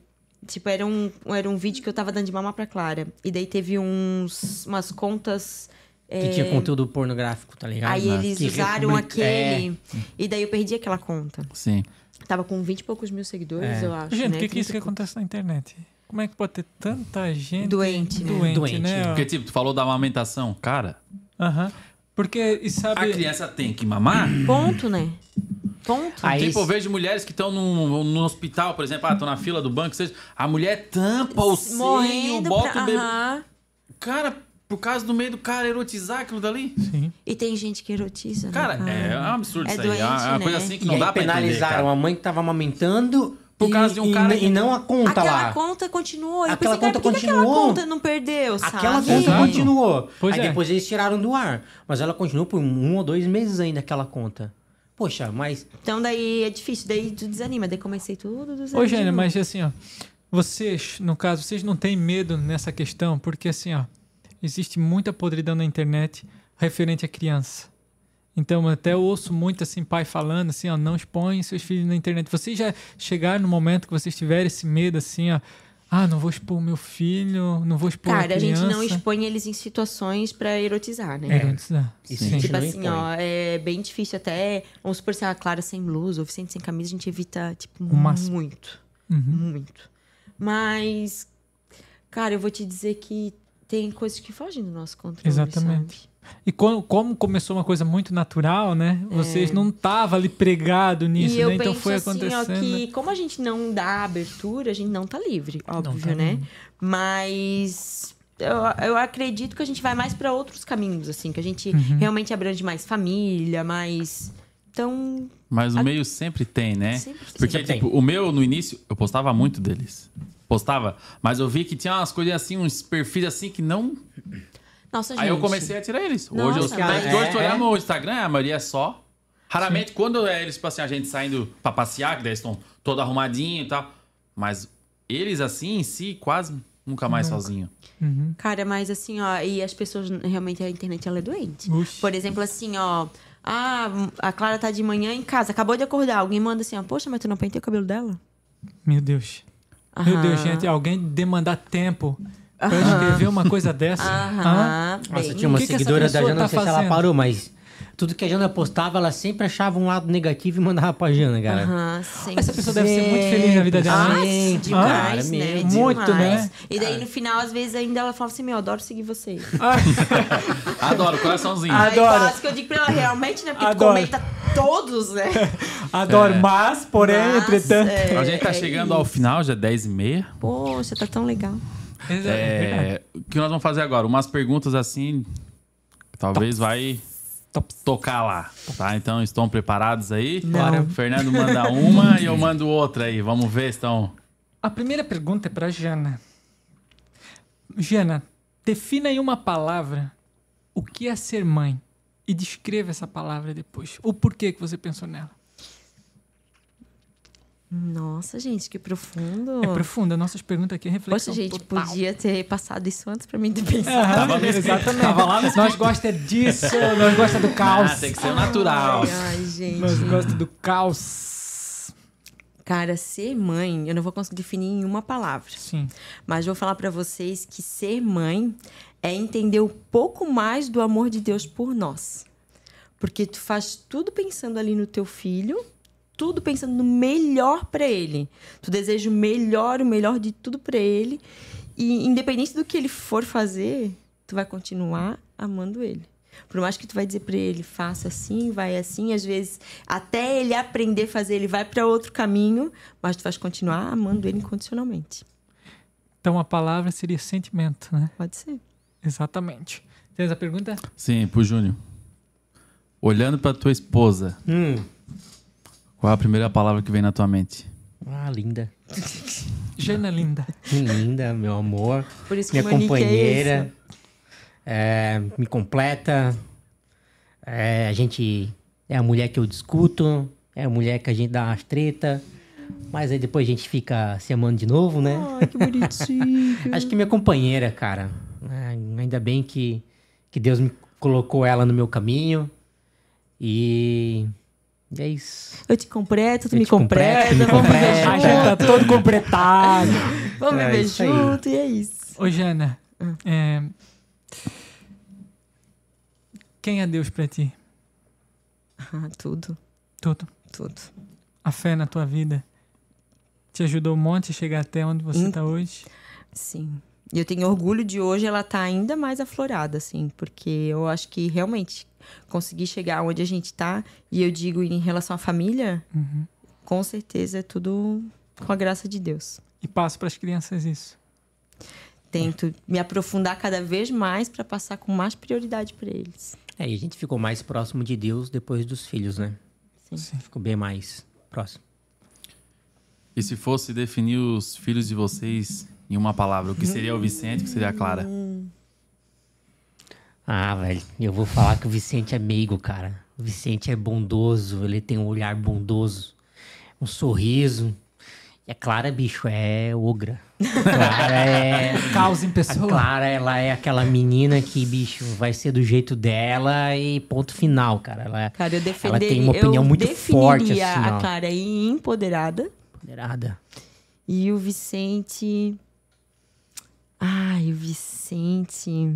Tipo, era um, era um vídeo que eu tava dando de mamar pra Clara. E daí teve uns, umas contas... Que é, tinha conteúdo pornográfico, tá ligado? Aí eles Que usaram é, aquele. E daí eu perdi aquela conta. Sim. Tava com 20 e poucos mil seguidores, É. eu acho. Gente, o né? que, que é isso que 30 poucos. acontece na internet? Como é que pode ter tanta gente Doente, né? doente, Doente, né? Porque, tipo, tu falou da amamentação. Cara, Aham. Porque, e sabe... a criança tem que mamar. Ponto, né? Ponto. Aí Tipo, eu vejo mulheres que estão no, no hospital, por exemplo, ah, tô na fila do banco, seja, a mulher tampa o seio, bota pra... o bebê. Aham. Cara, por causa do meio do cara erotizar aquilo dali. Sim. E tem gente que erotiza, né, Cara, é um absurdo É isso aí. É uma, é uma doente, coisa né? assim que E não dá pra entender, penalizaram cara. a mãe que tava amamentando Por causa de um cara e, que- e não a conta Aquela lá. conta continuou. Eu Aquela pensei, cara, conta por que que aquela continuou. conta não perdeu, Aquela sabe? conta Exato. continuou. Pois Aí é. depois eles tiraram do ar. Mas ela continuou por um ou dois meses ainda, aquela conta. Poxa, mas. Então daí é difícil, daí tu desanima. Daí comecei tudo do zero Ô, novo. mas assim, ó. Vocês, no caso, vocês não têm medo nessa questão, porque assim, ó. Existe muita podridão na internet referente à criança. Então, até eu ouço muito assim, pai falando assim, ó, não expõe seus filhos na internet. Vocês já chegaram no momento que vocês tiverem esse medo assim, ó. Ah, não vou expor o meu filho, não vou expor Cara, a a gente não expõe eles em situações pra erotizar, né? É, erotizar. Isso Sim. Tipo assim, impõe. ó, é bem difícil até. Vamos supor se a Clara sem blusa ou Vicente sem camisa, a gente evita, tipo, muito. Uhum. Muito. Mas, cara, eu vou te dizer que tem coisas que fogem do nosso controle. Exatamente. sabe? E como, como começou uma coisa muito natural, né? Vocês não estavam ali pregado nisso, É. né? Então foi assim, ó, acontecendo. que como a gente não dá abertura, a gente não tá livre, óbvio, tá né? livre. Mas eu, eu acredito que a gente vai mais pra outros caminhos, assim, que a gente Uhum. realmente abrange mais família, mais. Então, Mas o A- meio sempre tem, né? Sempre tem. Porque, Sempre tipo, o meu, no início, eu postava muito deles. Postava, mas eu vi que tinha umas coisas assim, uns perfis assim que não. nossa, gente. Aí eu comecei a tirar eles. Hoje eu Nossa, mas- hoje tu olhar é. meu Instagram, a maioria é só. Raramente, quando é eles, tipo assim, a gente saindo pra passear, que daí eles estão todo arrumadinho e tal. Mas eles, assim, em si, quase nunca mais sozinho. Cara, mas assim, ó, e as pessoas, realmente, a internet, ela é doente. Uxi. Por exemplo, assim, ó, ah, a Clara tá de manhã em casa, acabou de acordar, alguém manda assim, ó, poxa, mas tu não penteia o cabelo dela? Meu Deus. Meu Deus, Aham. gente, alguém demandar tempo pra escrever uma coisa dessa. Hã? Aham, Nossa, bem. tinha uma O que que essa seguidora da pessoa Jana, tá não sei se ela fazendo? parou, mas tudo que a Jana postava, ela sempre achava um lado negativo e mandava pra Jana, cara. Aham, sempre. Essa pessoa deve ser muito feliz na vida dela. Ah, né? Gente, demais, cara, né? meu. Muito, Demais. né? E daí, no final, às vezes, ainda ela fala assim, meu, eu adoro seguir vocês. Adoro, coraçãozinho. Aí Adoro. quase que eu digo pra ela, realmente, né? Porque tu Adoro. comenta todos, né? Adoro, É. mas, porém, Mas, entretanto. é, a gente tá é chegando isso. ao final, já é 10 e meia. Poxa, tá tão legal. É. É, o que nós vamos fazer agora? Umas perguntas assim, talvez vai Tops. Tocar lá, tá? Então estão preparados aí? Bora. O Fernando manda uma e eu mando outra aí. Vamos ver se estão... A primeira pergunta é pra Jana. Jana, defina aí uma palavra. O que é ser mãe? E descreva essa palavra depois. O porquê que você pensou nela. Nossa, gente, que profundo. É profunda. Nossas perguntas aqui é reflexão Poxa, gente, total. podia ter passado isso antes pra mim ter pensado. Aham, Tava exatamente. tava lá no nós gosta disso, nós gosta do caos. Ah, tem que ser o natural. Ai, ai, gente. Nós gosta do caos. Cara, ser mãe, eu não vou conseguir definir em uma palavra. Sim. Mas vou falar pra vocês que ser mãe é entender um pouco mais do amor de Deus por nós. Porque tu faz tudo pensando ali no teu filho, tudo pensando no melhor pra ele. Tu deseja o melhor, o melhor de tudo pra ele. E independente do que ele for fazer, tu vai continuar amando ele. Por mais que tu vai dizer pra ele, faça assim, vai assim, às vezes até ele aprender a fazer, ele vai pra outro caminho, mas tu vais continuar amando ele incondicionalmente. Então a palavra seria sentimento, né? Pode ser. Exatamente. Tem essa pergunta? Sim, pro Júnior. Olhando pra tua esposa, Hum. Qual é a primeira palavra que vem na tua mente? Ah, linda. Jana linda. Que linda, meu amor. Por isso que Minha é companheira. É, me completa. É, a gente é a mulher que eu discuto. É a mulher que a gente dá umas treta. Mas aí depois a gente fica se amando de novo, né? Ai, que bonitinho. Acho que minha companheira, cara. É, ainda bem que, que Deus me colocou ela no meu caminho. E é isso. Eu te completo, tu Eu me completa, me vamos viver completa. A gente tá junto. todo completado. Vamos É viver isso aí. junto e é isso. Ô, Jana, é, quem é Deus pra ti? Ah, tudo, Tudo. tudo. A fé na tua vida te ajudou um monte a chegar até onde você Hum. tá hoje? Sim. E eu tenho orgulho de hoje ela tá ainda mais aflorada, assim, porque eu acho que realmente consegui chegar onde a gente tá, e eu digo em relação à família, com certeza é tudo com a graça de Deus. E passo para as crianças isso. Tento me aprofundar cada vez mais para passar com mais prioridade para eles. É, e a gente ficou mais próximo de Deus depois dos filhos, né? Sim. Ficou bem mais próximo. E se fosse definir os filhos de vocês em uma palavra, o que seria o Vicente, o que seria a Clara? Ah, velho, eu vou falar que o Vicente é meigo, cara. O Vicente é bondoso, ele tem um olhar bondoso, um sorriso. E a Clara, bicho, é ogra. A Clara é. Caos em A pessoa. Clara, ela é aquela menina que, bicho, vai ser do jeito dela e ponto final, cara. Ela, é Cara, eu ela defenderia. tem uma opinião eu muito forte, assim, definiria ó. a Clara aí empoderada. Empoderada. E o Vicente. Ai, o Vicente.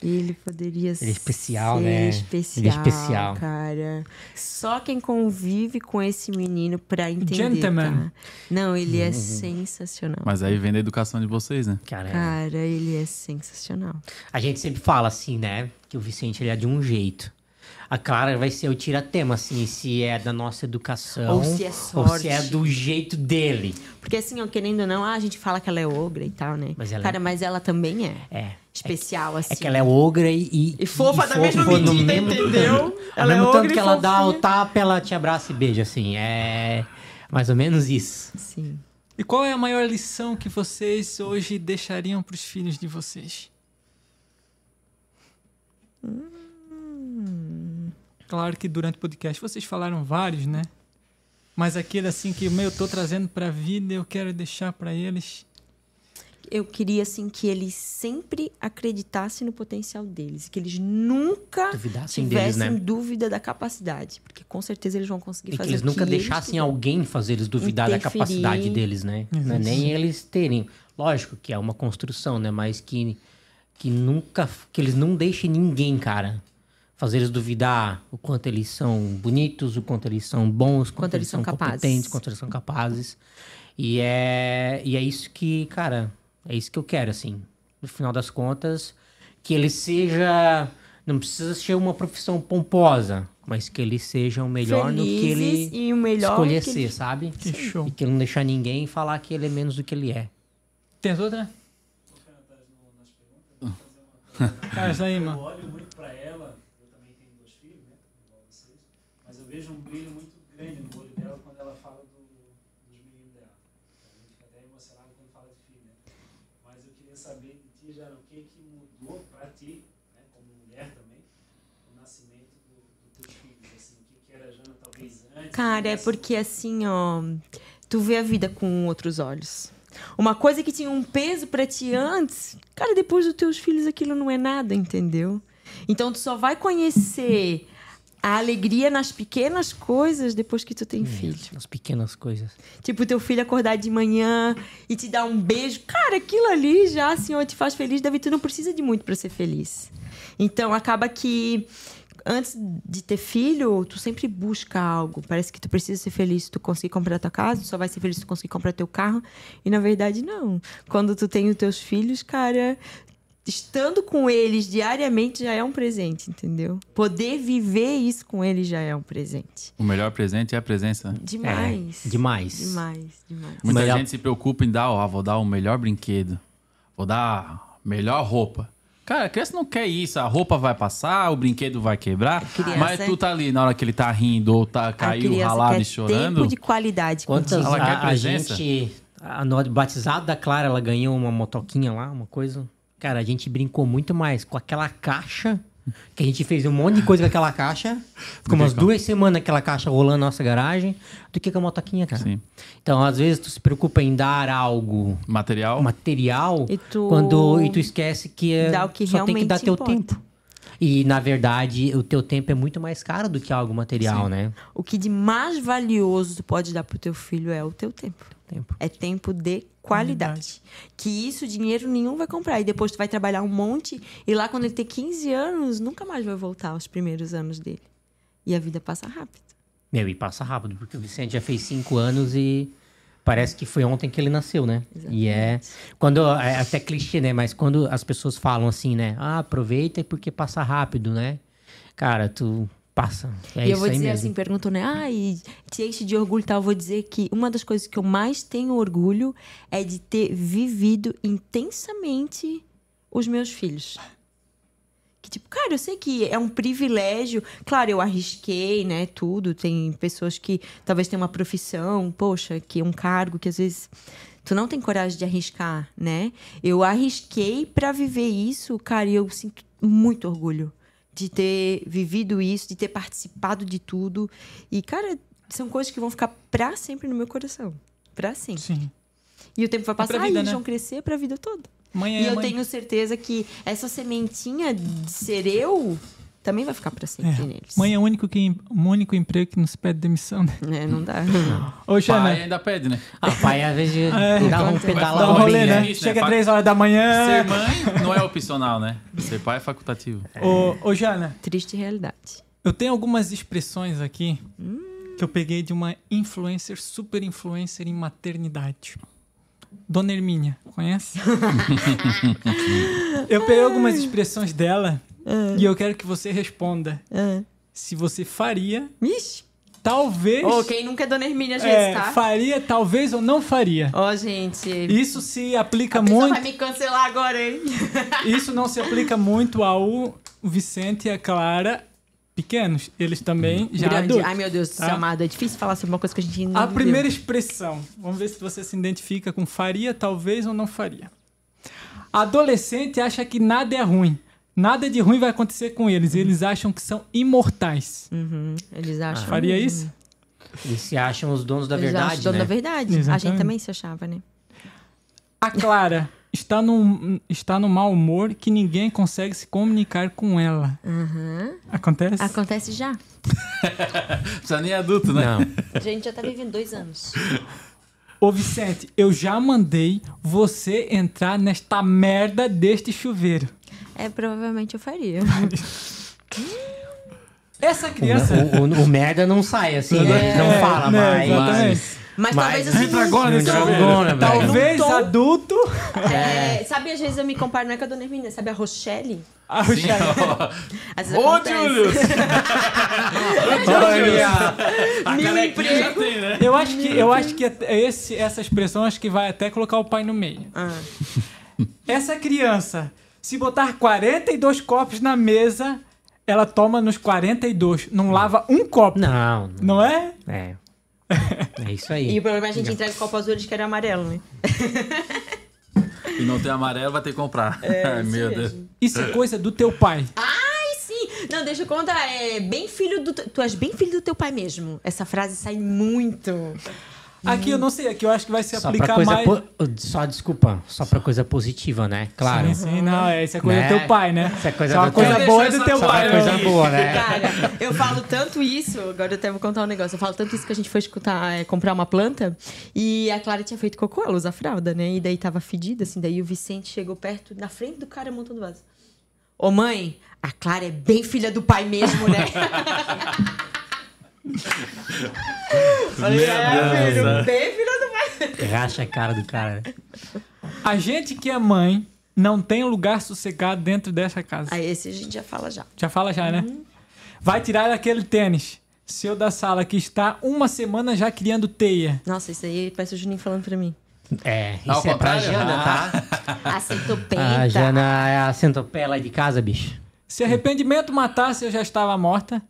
Ele poderia Ele é especial, ser né? Ele é Especial, especial. cara. Só quem convive com esse menino pra entender. Gentleman. tá? Não, ele Uhum. é sensacional. Mas aí vem da educação de vocês, né? Cara, é- Cara, ele é sensacional. a gente sempre fala assim, né? Que o Vicente ele é de um jeito. A Clara vai ser o tira-tema, assim, se é da nossa educação Ou se é ou se é sorte. do jeito dele. Porque assim, ó, querendo ou não, ah, a gente fala que ela é ogra e tal, né? Mas ela Cara, é- mas ela também é. É. Especial, assim. É que ela é ogra e. E, E fofa da mesma no medida, mesmo entendeu? Tanto. Ela Ao é mesmo ogra tanto e que ela dá o fofinha. tapa, ela te abraça e beija, assim. É mais ou menos isso. Sim. E qual é a maior lição que vocês hoje deixariam pros filhos de vocês? Claro que durante o podcast vocês falaram vários, né? Mas aquele assim que meu, eu tô trazendo pra vida, eu quero deixar pra eles. Eu queria, assim, que eles sempre acreditassem no potencial deles. Que eles nunca Duvidassem tivessem deles, né? dúvida da capacidade. Porque com certeza eles vão conseguir E que fazer eles o nunca que eles deixassem quiserem. alguém fazer eles duvidar da Interferir. capacidade deles, né? É nem eles terem. Lógico que é uma construção, né? Mas que, que nunca. Que eles não deixem ninguém, cara. Fazer eles duvidar o quanto eles são bonitos, o quanto eles são bons, o quanto, eles são capazes. competentes, o quanto eles são capazes. E é, e é isso que, cara, é isso que eu quero, assim. No final das contas, que ele seja. Não precisa ser uma profissão pomposa, mas que ele seja o melhor no que Felizes ele e o melhor escolher que ser, ele- sabe? Que show. E que não deixar ninguém falar que ele é menos do que ele é. Tem outra? Cara, isso aí, Eu mano. olho muito pra ela, eu também tenho dois filhos, né? Igual vocês. Mas eu vejo um brilho muito grande no olho dela quando ela fala do, dos meninos dela. A gente fica até emocionado quando fala de filho, né? Mas eu queria saber de ti, Jara, o que que mudou pra ti, né? Como mulher também, o nascimento do, dos teus filhos, assim. O que que era a Jana talvez antes? Cara, é porque assim, ó, tu vê a vida com outros olhos. Uma coisa que tinha um peso pra ti antes, cara, depois dos teus filhos aquilo não é nada, entendeu? Então tu só vai conhecer a alegria nas pequenas coisas depois que tu tem filho. As pequenas coisas. Tipo, teu filho acordar de manhã e te dar um beijo. Cara, aquilo ali já, ó, te faz feliz. Davi, tu não precisa de muito pra ser feliz. Então, acaba que antes de ter filho, tu sempre busca algo. Parece que tu precisa ser feliz se tu conseguir comprar tua casa, tu só vai ser feliz se tu conseguir comprar teu carro. E, na verdade, não. Quando tu tem os teus filhos, cara... Estando com eles diariamente já é um presente, entendeu? Poder viver isso com eles já é um presente. O melhor presente é a presença. Demais. É, demais. Demais, demais. Muita Melhor- gente se preocupa em dar, ó, vou dar o melhor brinquedo. Vou dar a melhor roupa. Cara, a criança não quer isso. A roupa vai passar, o brinquedo vai quebrar. criança- Mas tu tá ali na hora que ele tá rindo ou tá A caiu ralado quer e chorando. tempo de qualidade Quantas. Ela quer a, a presença? gente. a- No batizado da Clara, ela ganhou uma motoquinha lá, uma coisa. Cara, a gente brincou muito mais com aquela caixa. Que a gente fez um monte de coisa com aquela caixa. Ficou umas duas semanas aquela caixa rolando na nossa garagem. Do que com a motoquinha, cara. Sim. Então, às vezes, tu se preocupa em dar algo Material. material E tu- quando e tu esquece que, é- Dá o que só tem que dar teu importa. tempo. E na verdade, o teu tempo é muito mais caro do que algo material, né? O que de mais valioso tu pode dar pro teu filho é o teu tempo. Tempo. É tempo de qualidade. Que isso dinheiro nenhum vai comprar. E depois tu vai trabalhar um monte e lá quando ele ter 15 anos, nunca mais vai voltar aos primeiros anos dele. E a vida passa rápido. Meu, e passa rápido, porque o Vicente já fez cinco anos e parece que foi ontem que ele nasceu, né? E é. Quando. É até clichê, né? Mas quando as pessoas falam assim, né? Ah, aproveita porque passa rápido, né? Cara, tu passa. É e eu vou dizer assim, perguntam, né? Ah, e te enche de orgulho e tal. Eu vou dizer que uma das coisas que eu mais tenho orgulho é de ter vivido intensamente os meus filhos. Que, tipo, cara, eu sei que é um privilégio. Claro, eu arrisquei, né? Tudo. Tem pessoas que talvez tenham uma profissão, poxa, que é um cargo que às vezes tu não tem coragem de arriscar, né? Eu arrisquei pra viver isso, cara, e eu sinto muito orgulho de ter vivido isso, de ter participado de tudo. E, cara, são coisas que vão ficar pra sempre no meu coração. Pra sempre. Sim. E o tempo vai pra passar vida, e eles né? vão crescer pra vida toda. Mãe E é eu mãe. tenho certeza que essa sementinha de ser eu também vai ficar pra sempre neles. Mãe é o único, que, o único emprego que nos pede demissão, né? É, não dá. Ô, Xana, Pai ainda pede, né? Ah, pai, às vezes É, dá um pedala dá um rolê, bolinha. né? Isso, né? Chega três horas da manhã. Ser mãe não é opcional, né? Ser pai é facultativo. Ô, ô, Jana, Triste realidade. eu tenho algumas expressões aqui que eu peguei de uma influencer, super influencer em maternidade. Dona Hermínia, conhece? eu peguei algumas expressões dela e eu quero que você responda Ah. se você faria, Ixi. talvez. Ô, quem nunca é Dona Hermínia às é, vezes, tá? faria, talvez ou não faria. Ó, gente. Isso se aplica a muito. vai me cancelar agora, hein? Isso não se aplica muito ao Vicente e a Clara pequenos. Eles também já Grande. adultos. Ai, meu Deus do tá? céu, amado. É difícil falar sobre uma coisa que a gente não A primeira expressão. Vamos ver se você se identifica com faria, talvez ou não faria. Adolescente acha que nada é ruim. Nada de ruim vai acontecer com eles. Eles acham que são imortais. Uhum, Eles acham. Faria isso? Eles se acham os donos da Eles verdade, acham dono né? da verdade. A Exatamente. gente também se achava, né? A Clara está no, está no mau humor que ninguém consegue se comunicar com ela. Uhum. Acontece? Acontece já. Precisa nem adulto, né? Não. A gente já tá vivendo dois anos. Ô Vicente, eu já mandei você entrar nesta merda deste chuveiro. É, provavelmente eu faria. Essa criança. O, o- o merda não sai assim, né? Não É, fala né, mais. exatamente. Mas, Mas- talvez assim. Entra agora nesse Não, não, velho? Talvez tom- adulto. É, sabe, às vezes eu me comparo, não é com a Dona Hermínia, sabe a Rochelle? A Rochelle. Às vezes Ô, acontece. Julius! Já emprego. tem, né? Eu acho que, eu acho que esse, essa expressão acho que vai até colocar o pai no meio. Ah, Essa criança, se botar 42 copos na mesa, ela toma nos 42. Não lava um copo. Não, Não é? é. É isso aí. E o problema é a gente entrega o copo azul eles querem amarelo, né? E não tem amarelo, vai ter que comprar. Ai, meu Deus. Isso é coisa do teu pai. Ai, sim! Não, deixa eu contar. É bem filho do. Tu és bem filho do teu pai mesmo. Essa frase sai muito. Aqui eu não sei, aqui eu acho que vai se Só aplicar coisa mais. po- Só desculpa, só pra coisa positiva, né? Claro. Sim, sim, não, é, isso é coisa Né? do teu pai, né? Isso é coisa Só uma do coisa teu- boa é do teu Só pai. pra né? coisa boa, né? Cara, eu falo tanto isso, agora eu até vou contar um negócio. Eu falo tanto isso que a gente foi escutar, é, comprar uma planta e a Clara tinha feito cocô, ela usa fralda, né? E daí tava fedida, assim. Daí o Vicente chegou perto, na frente do cara, montando vaso. Ô mãe, a Clara é bem filha do pai mesmo, né? Falei, é, filho, bem filha do pai. Racha a cara do cara. A gente que é mãe não tem lugar sossegado dentro dessa casa. Aí esse a gente já fala já. Já fala já, né? Vai tirar aquele tênis seu da sala que está uma semana já criando teia. Nossa, isso aí parece o Juninho falando pra mim. É, Ao isso é pra? Jana, tá? A centopenta. A Jana é a centopeia lá de casa, bicho. Se arrependimento matasse, eu já estava morta.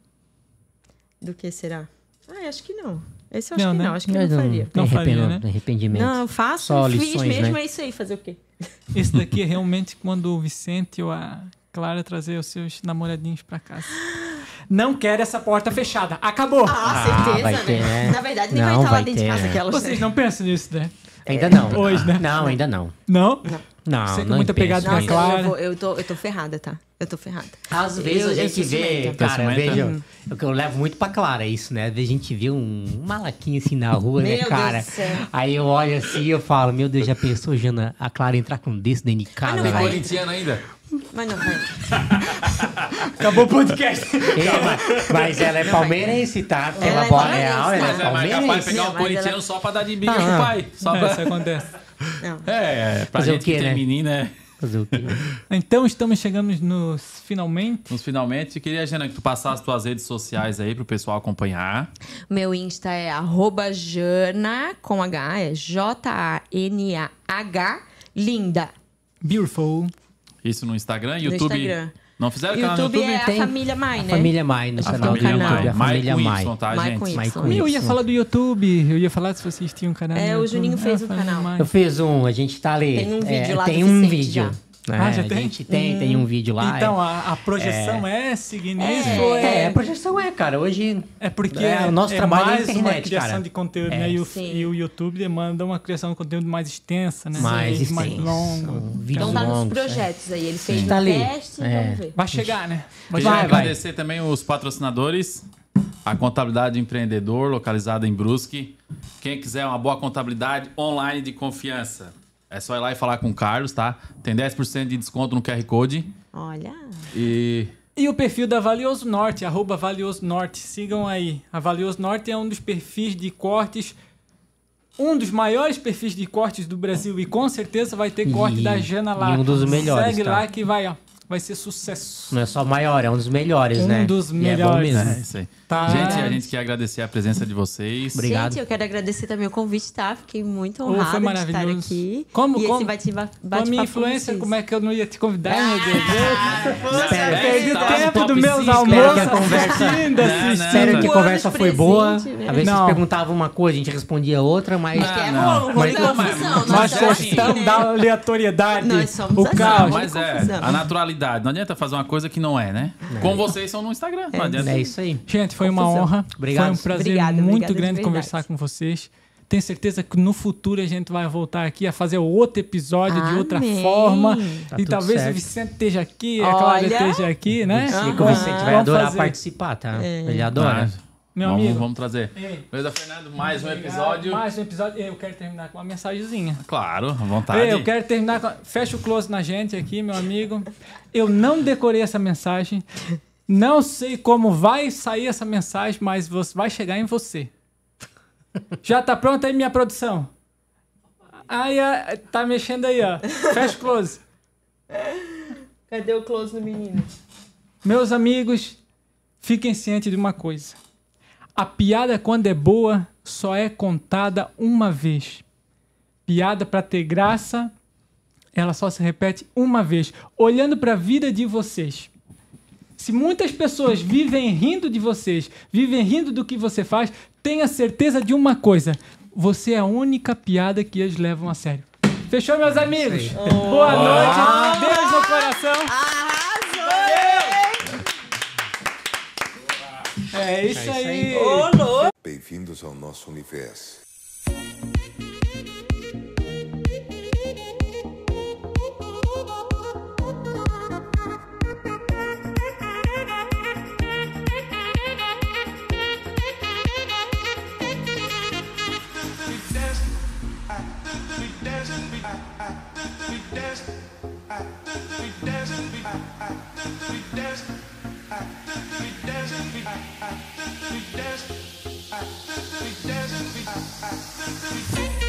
Do que será? Ah, acho que não. Esse eu acho Não, que né? não, acho que eu não faria. Não tem faria, né? arrependimento. Não, eu faço, Só fiz lições, mesmo, né? é isso aí, fazer o quê? Esse daqui é realmente quando o Vicente ou a Clara trazer os seus namoradinhos pra casa. Não quero essa porta fechada. Acabou! Ah, Ah, certeza, vai né? ter, né? Na verdade, nem Não, vai estar lá dentro de casa né? aquela. Vocês não pensam nisso, né? Ainda não. Hoje, né? Não, ainda não. Não? Não, Você não muita penso pegada com a Clara. eu, vou- eu, tô, eu tô ferrada, tá? Eu tô ferrada. Às vezes Eu- a eu gente vê, cara, eu Ciumenta? vejo. O que eu levo muito pra Clara é isso, né? Às vezes a gente vê um malaquinho assim na rua, né, cara? do céu. Aí eu olho assim e eu falo, meu Deus, já pensou, Jana, a Clara entrar com um desse dentro de casa, não vai. Corintiano ainda? Mas não vai. Acabou o podcast. É, mas, mas ela é palmeirense, tá? Pela Ela é bola palmeirense, real, ela é mas Mas é mais capaz de palmeirense. pegar Não, um corintiano ela- só pra dar de briga Ah, com o ah. pai. Só É, pra... isso acontece. Não. É, pra Fazer o gente quê, que tem né? menina, é. Fazer o quê? Então estamos chegando nos finalmente. Nos finalmente, eu queria, Jana, que tu passasse as tuas redes sociais aí pro pessoal acompanhar. Meu Insta é arroba Jana, com H, é J-A-N-A-H, linda. Beautiful. Isso no Instagram, No YouTube. Instagram. Não fizeram canal no YouTube YouTube? é a Tem. família Mai, A né? família Mai, no A canal do YouTube, Mai. a família Mai. Y, tá, Mai gente? com Y. Mai com Eu ia falar do YouTube, eu ia falar se vocês tinham um canal. É, o YouTube. Juninho fez um família canal. Eu fiz um, a gente tá ali. Tem um vídeo é, lá Tem um Vicente vídeo. Ah, É, já a tem? gente tem, tem um vídeo lá. Então, a, a projeção é, seguir nisso? É, ou é, a projeção é, cara. Hoje É porque É, o nosso é trabalho é mais internet, uma criação cara. de conteúdo, É. né? E o, Sim. e o YouTube demanda uma criação de conteúdo mais extensa, né? mais Sim, mais longo. Vídeos Então tá nos longos. é. projetos aí. Ele fez Tá um ali. teste, É. vamos ver. Vai chegar, né? Vai, Vai, vai. agradecer também os patrocinadores. A Contabilidade Empreendedor, localizada em Brusque. Quem quiser uma boa contabilidade online de confiança, é só ir lá e falar com o Carlos, tá? Tem 10% de desconto no QR Code. Olha. E E o perfil da Valioso Norte, arroba Valioso Norte. Sigam aí. A Valioso Norte é um dos perfis de cortes, um dos maiores perfis de cortes do Brasil. E com certeza vai ter corte E- da Jana lá. e um dos melhores, Segue tá? lá que vai, ó. Vai ser sucesso. Não é só maior, é um dos melhores, Um né? dos E é bom melhores. mesmo. é isso aí. Tá. Gente, a gente quer agradecer a presença de vocês. Obrigado. Gente, eu quero agradecer também o convite, tá? Fiquei muito Oh, honrada foi de estar aqui. Como- e como- esse bate, bate, Com a minha influência, como é que eu não ia te convidar, meu Deus? Espero, Eu perdi tá no tempo top dos meus almoços espero que a conversa- assistindo, assistindo. Espero que a conversa foi boa. presente, né? Às vezes vocês perguntavam uma coisa, a gente respondia outra, mas. Acho que é não. rolo, rolo Mas- confusão. Nós Nós somos assim, gostamos né? da aleatoriedade, Nós somos o assim. caos. Mas é, a naturalidade. Não adianta fazer uma coisa que não é, né? Com vocês são no Instagram. Não adianta. É isso aí. Gente, foi uma honra. Obrigado. Foi um prazer Obrigada, muito obrigada grande conversar com vocês. Tenho certeza que no futuro a gente vai voltar aqui a fazer outro episódio de outra Amém. forma. Tá e talvez certo. o Vicente esteja aqui, a Cláudia Olha. esteja aqui, né? E que o. Vicente vai adorar fazer. participar, tá? É. Ele adora. Ah, Meu vamos, amigo. vamos trazer. Ei. Beleza, Fernando? Mais um episódio. Mais um episódio. Eu quero terminar com uma mensagenzinha. Claro, à vontade. Ei, eu quero terminar com. Fecha o close na gente aqui, meu amigo. Eu não decorei essa mensagem. Não sei como vai sair essa mensagem, mas você- vai chegar em você. Já tá pronta aí minha produção? Aí, tá mexendo aí, ó. Fecha o close. Cadê o close no menino? Meus amigos, fiquem cientes de uma coisa. A piada, quando é boa, só é contada uma vez. Piada para ter graça, ela só se repete uma vez. Olhando para a vida de vocês. Se muitas pessoas vivem rindo de vocês, vivem rindo do que você faz, tenha certeza de uma coisa: você é a única piada que eles levam a sério. Fechou, meus amigos? Boa noite. Beijo no coração. É isso, é isso aí. aí. Bem-vindos ao nosso universo. We dance. We dance. we dance, we dance, we dance.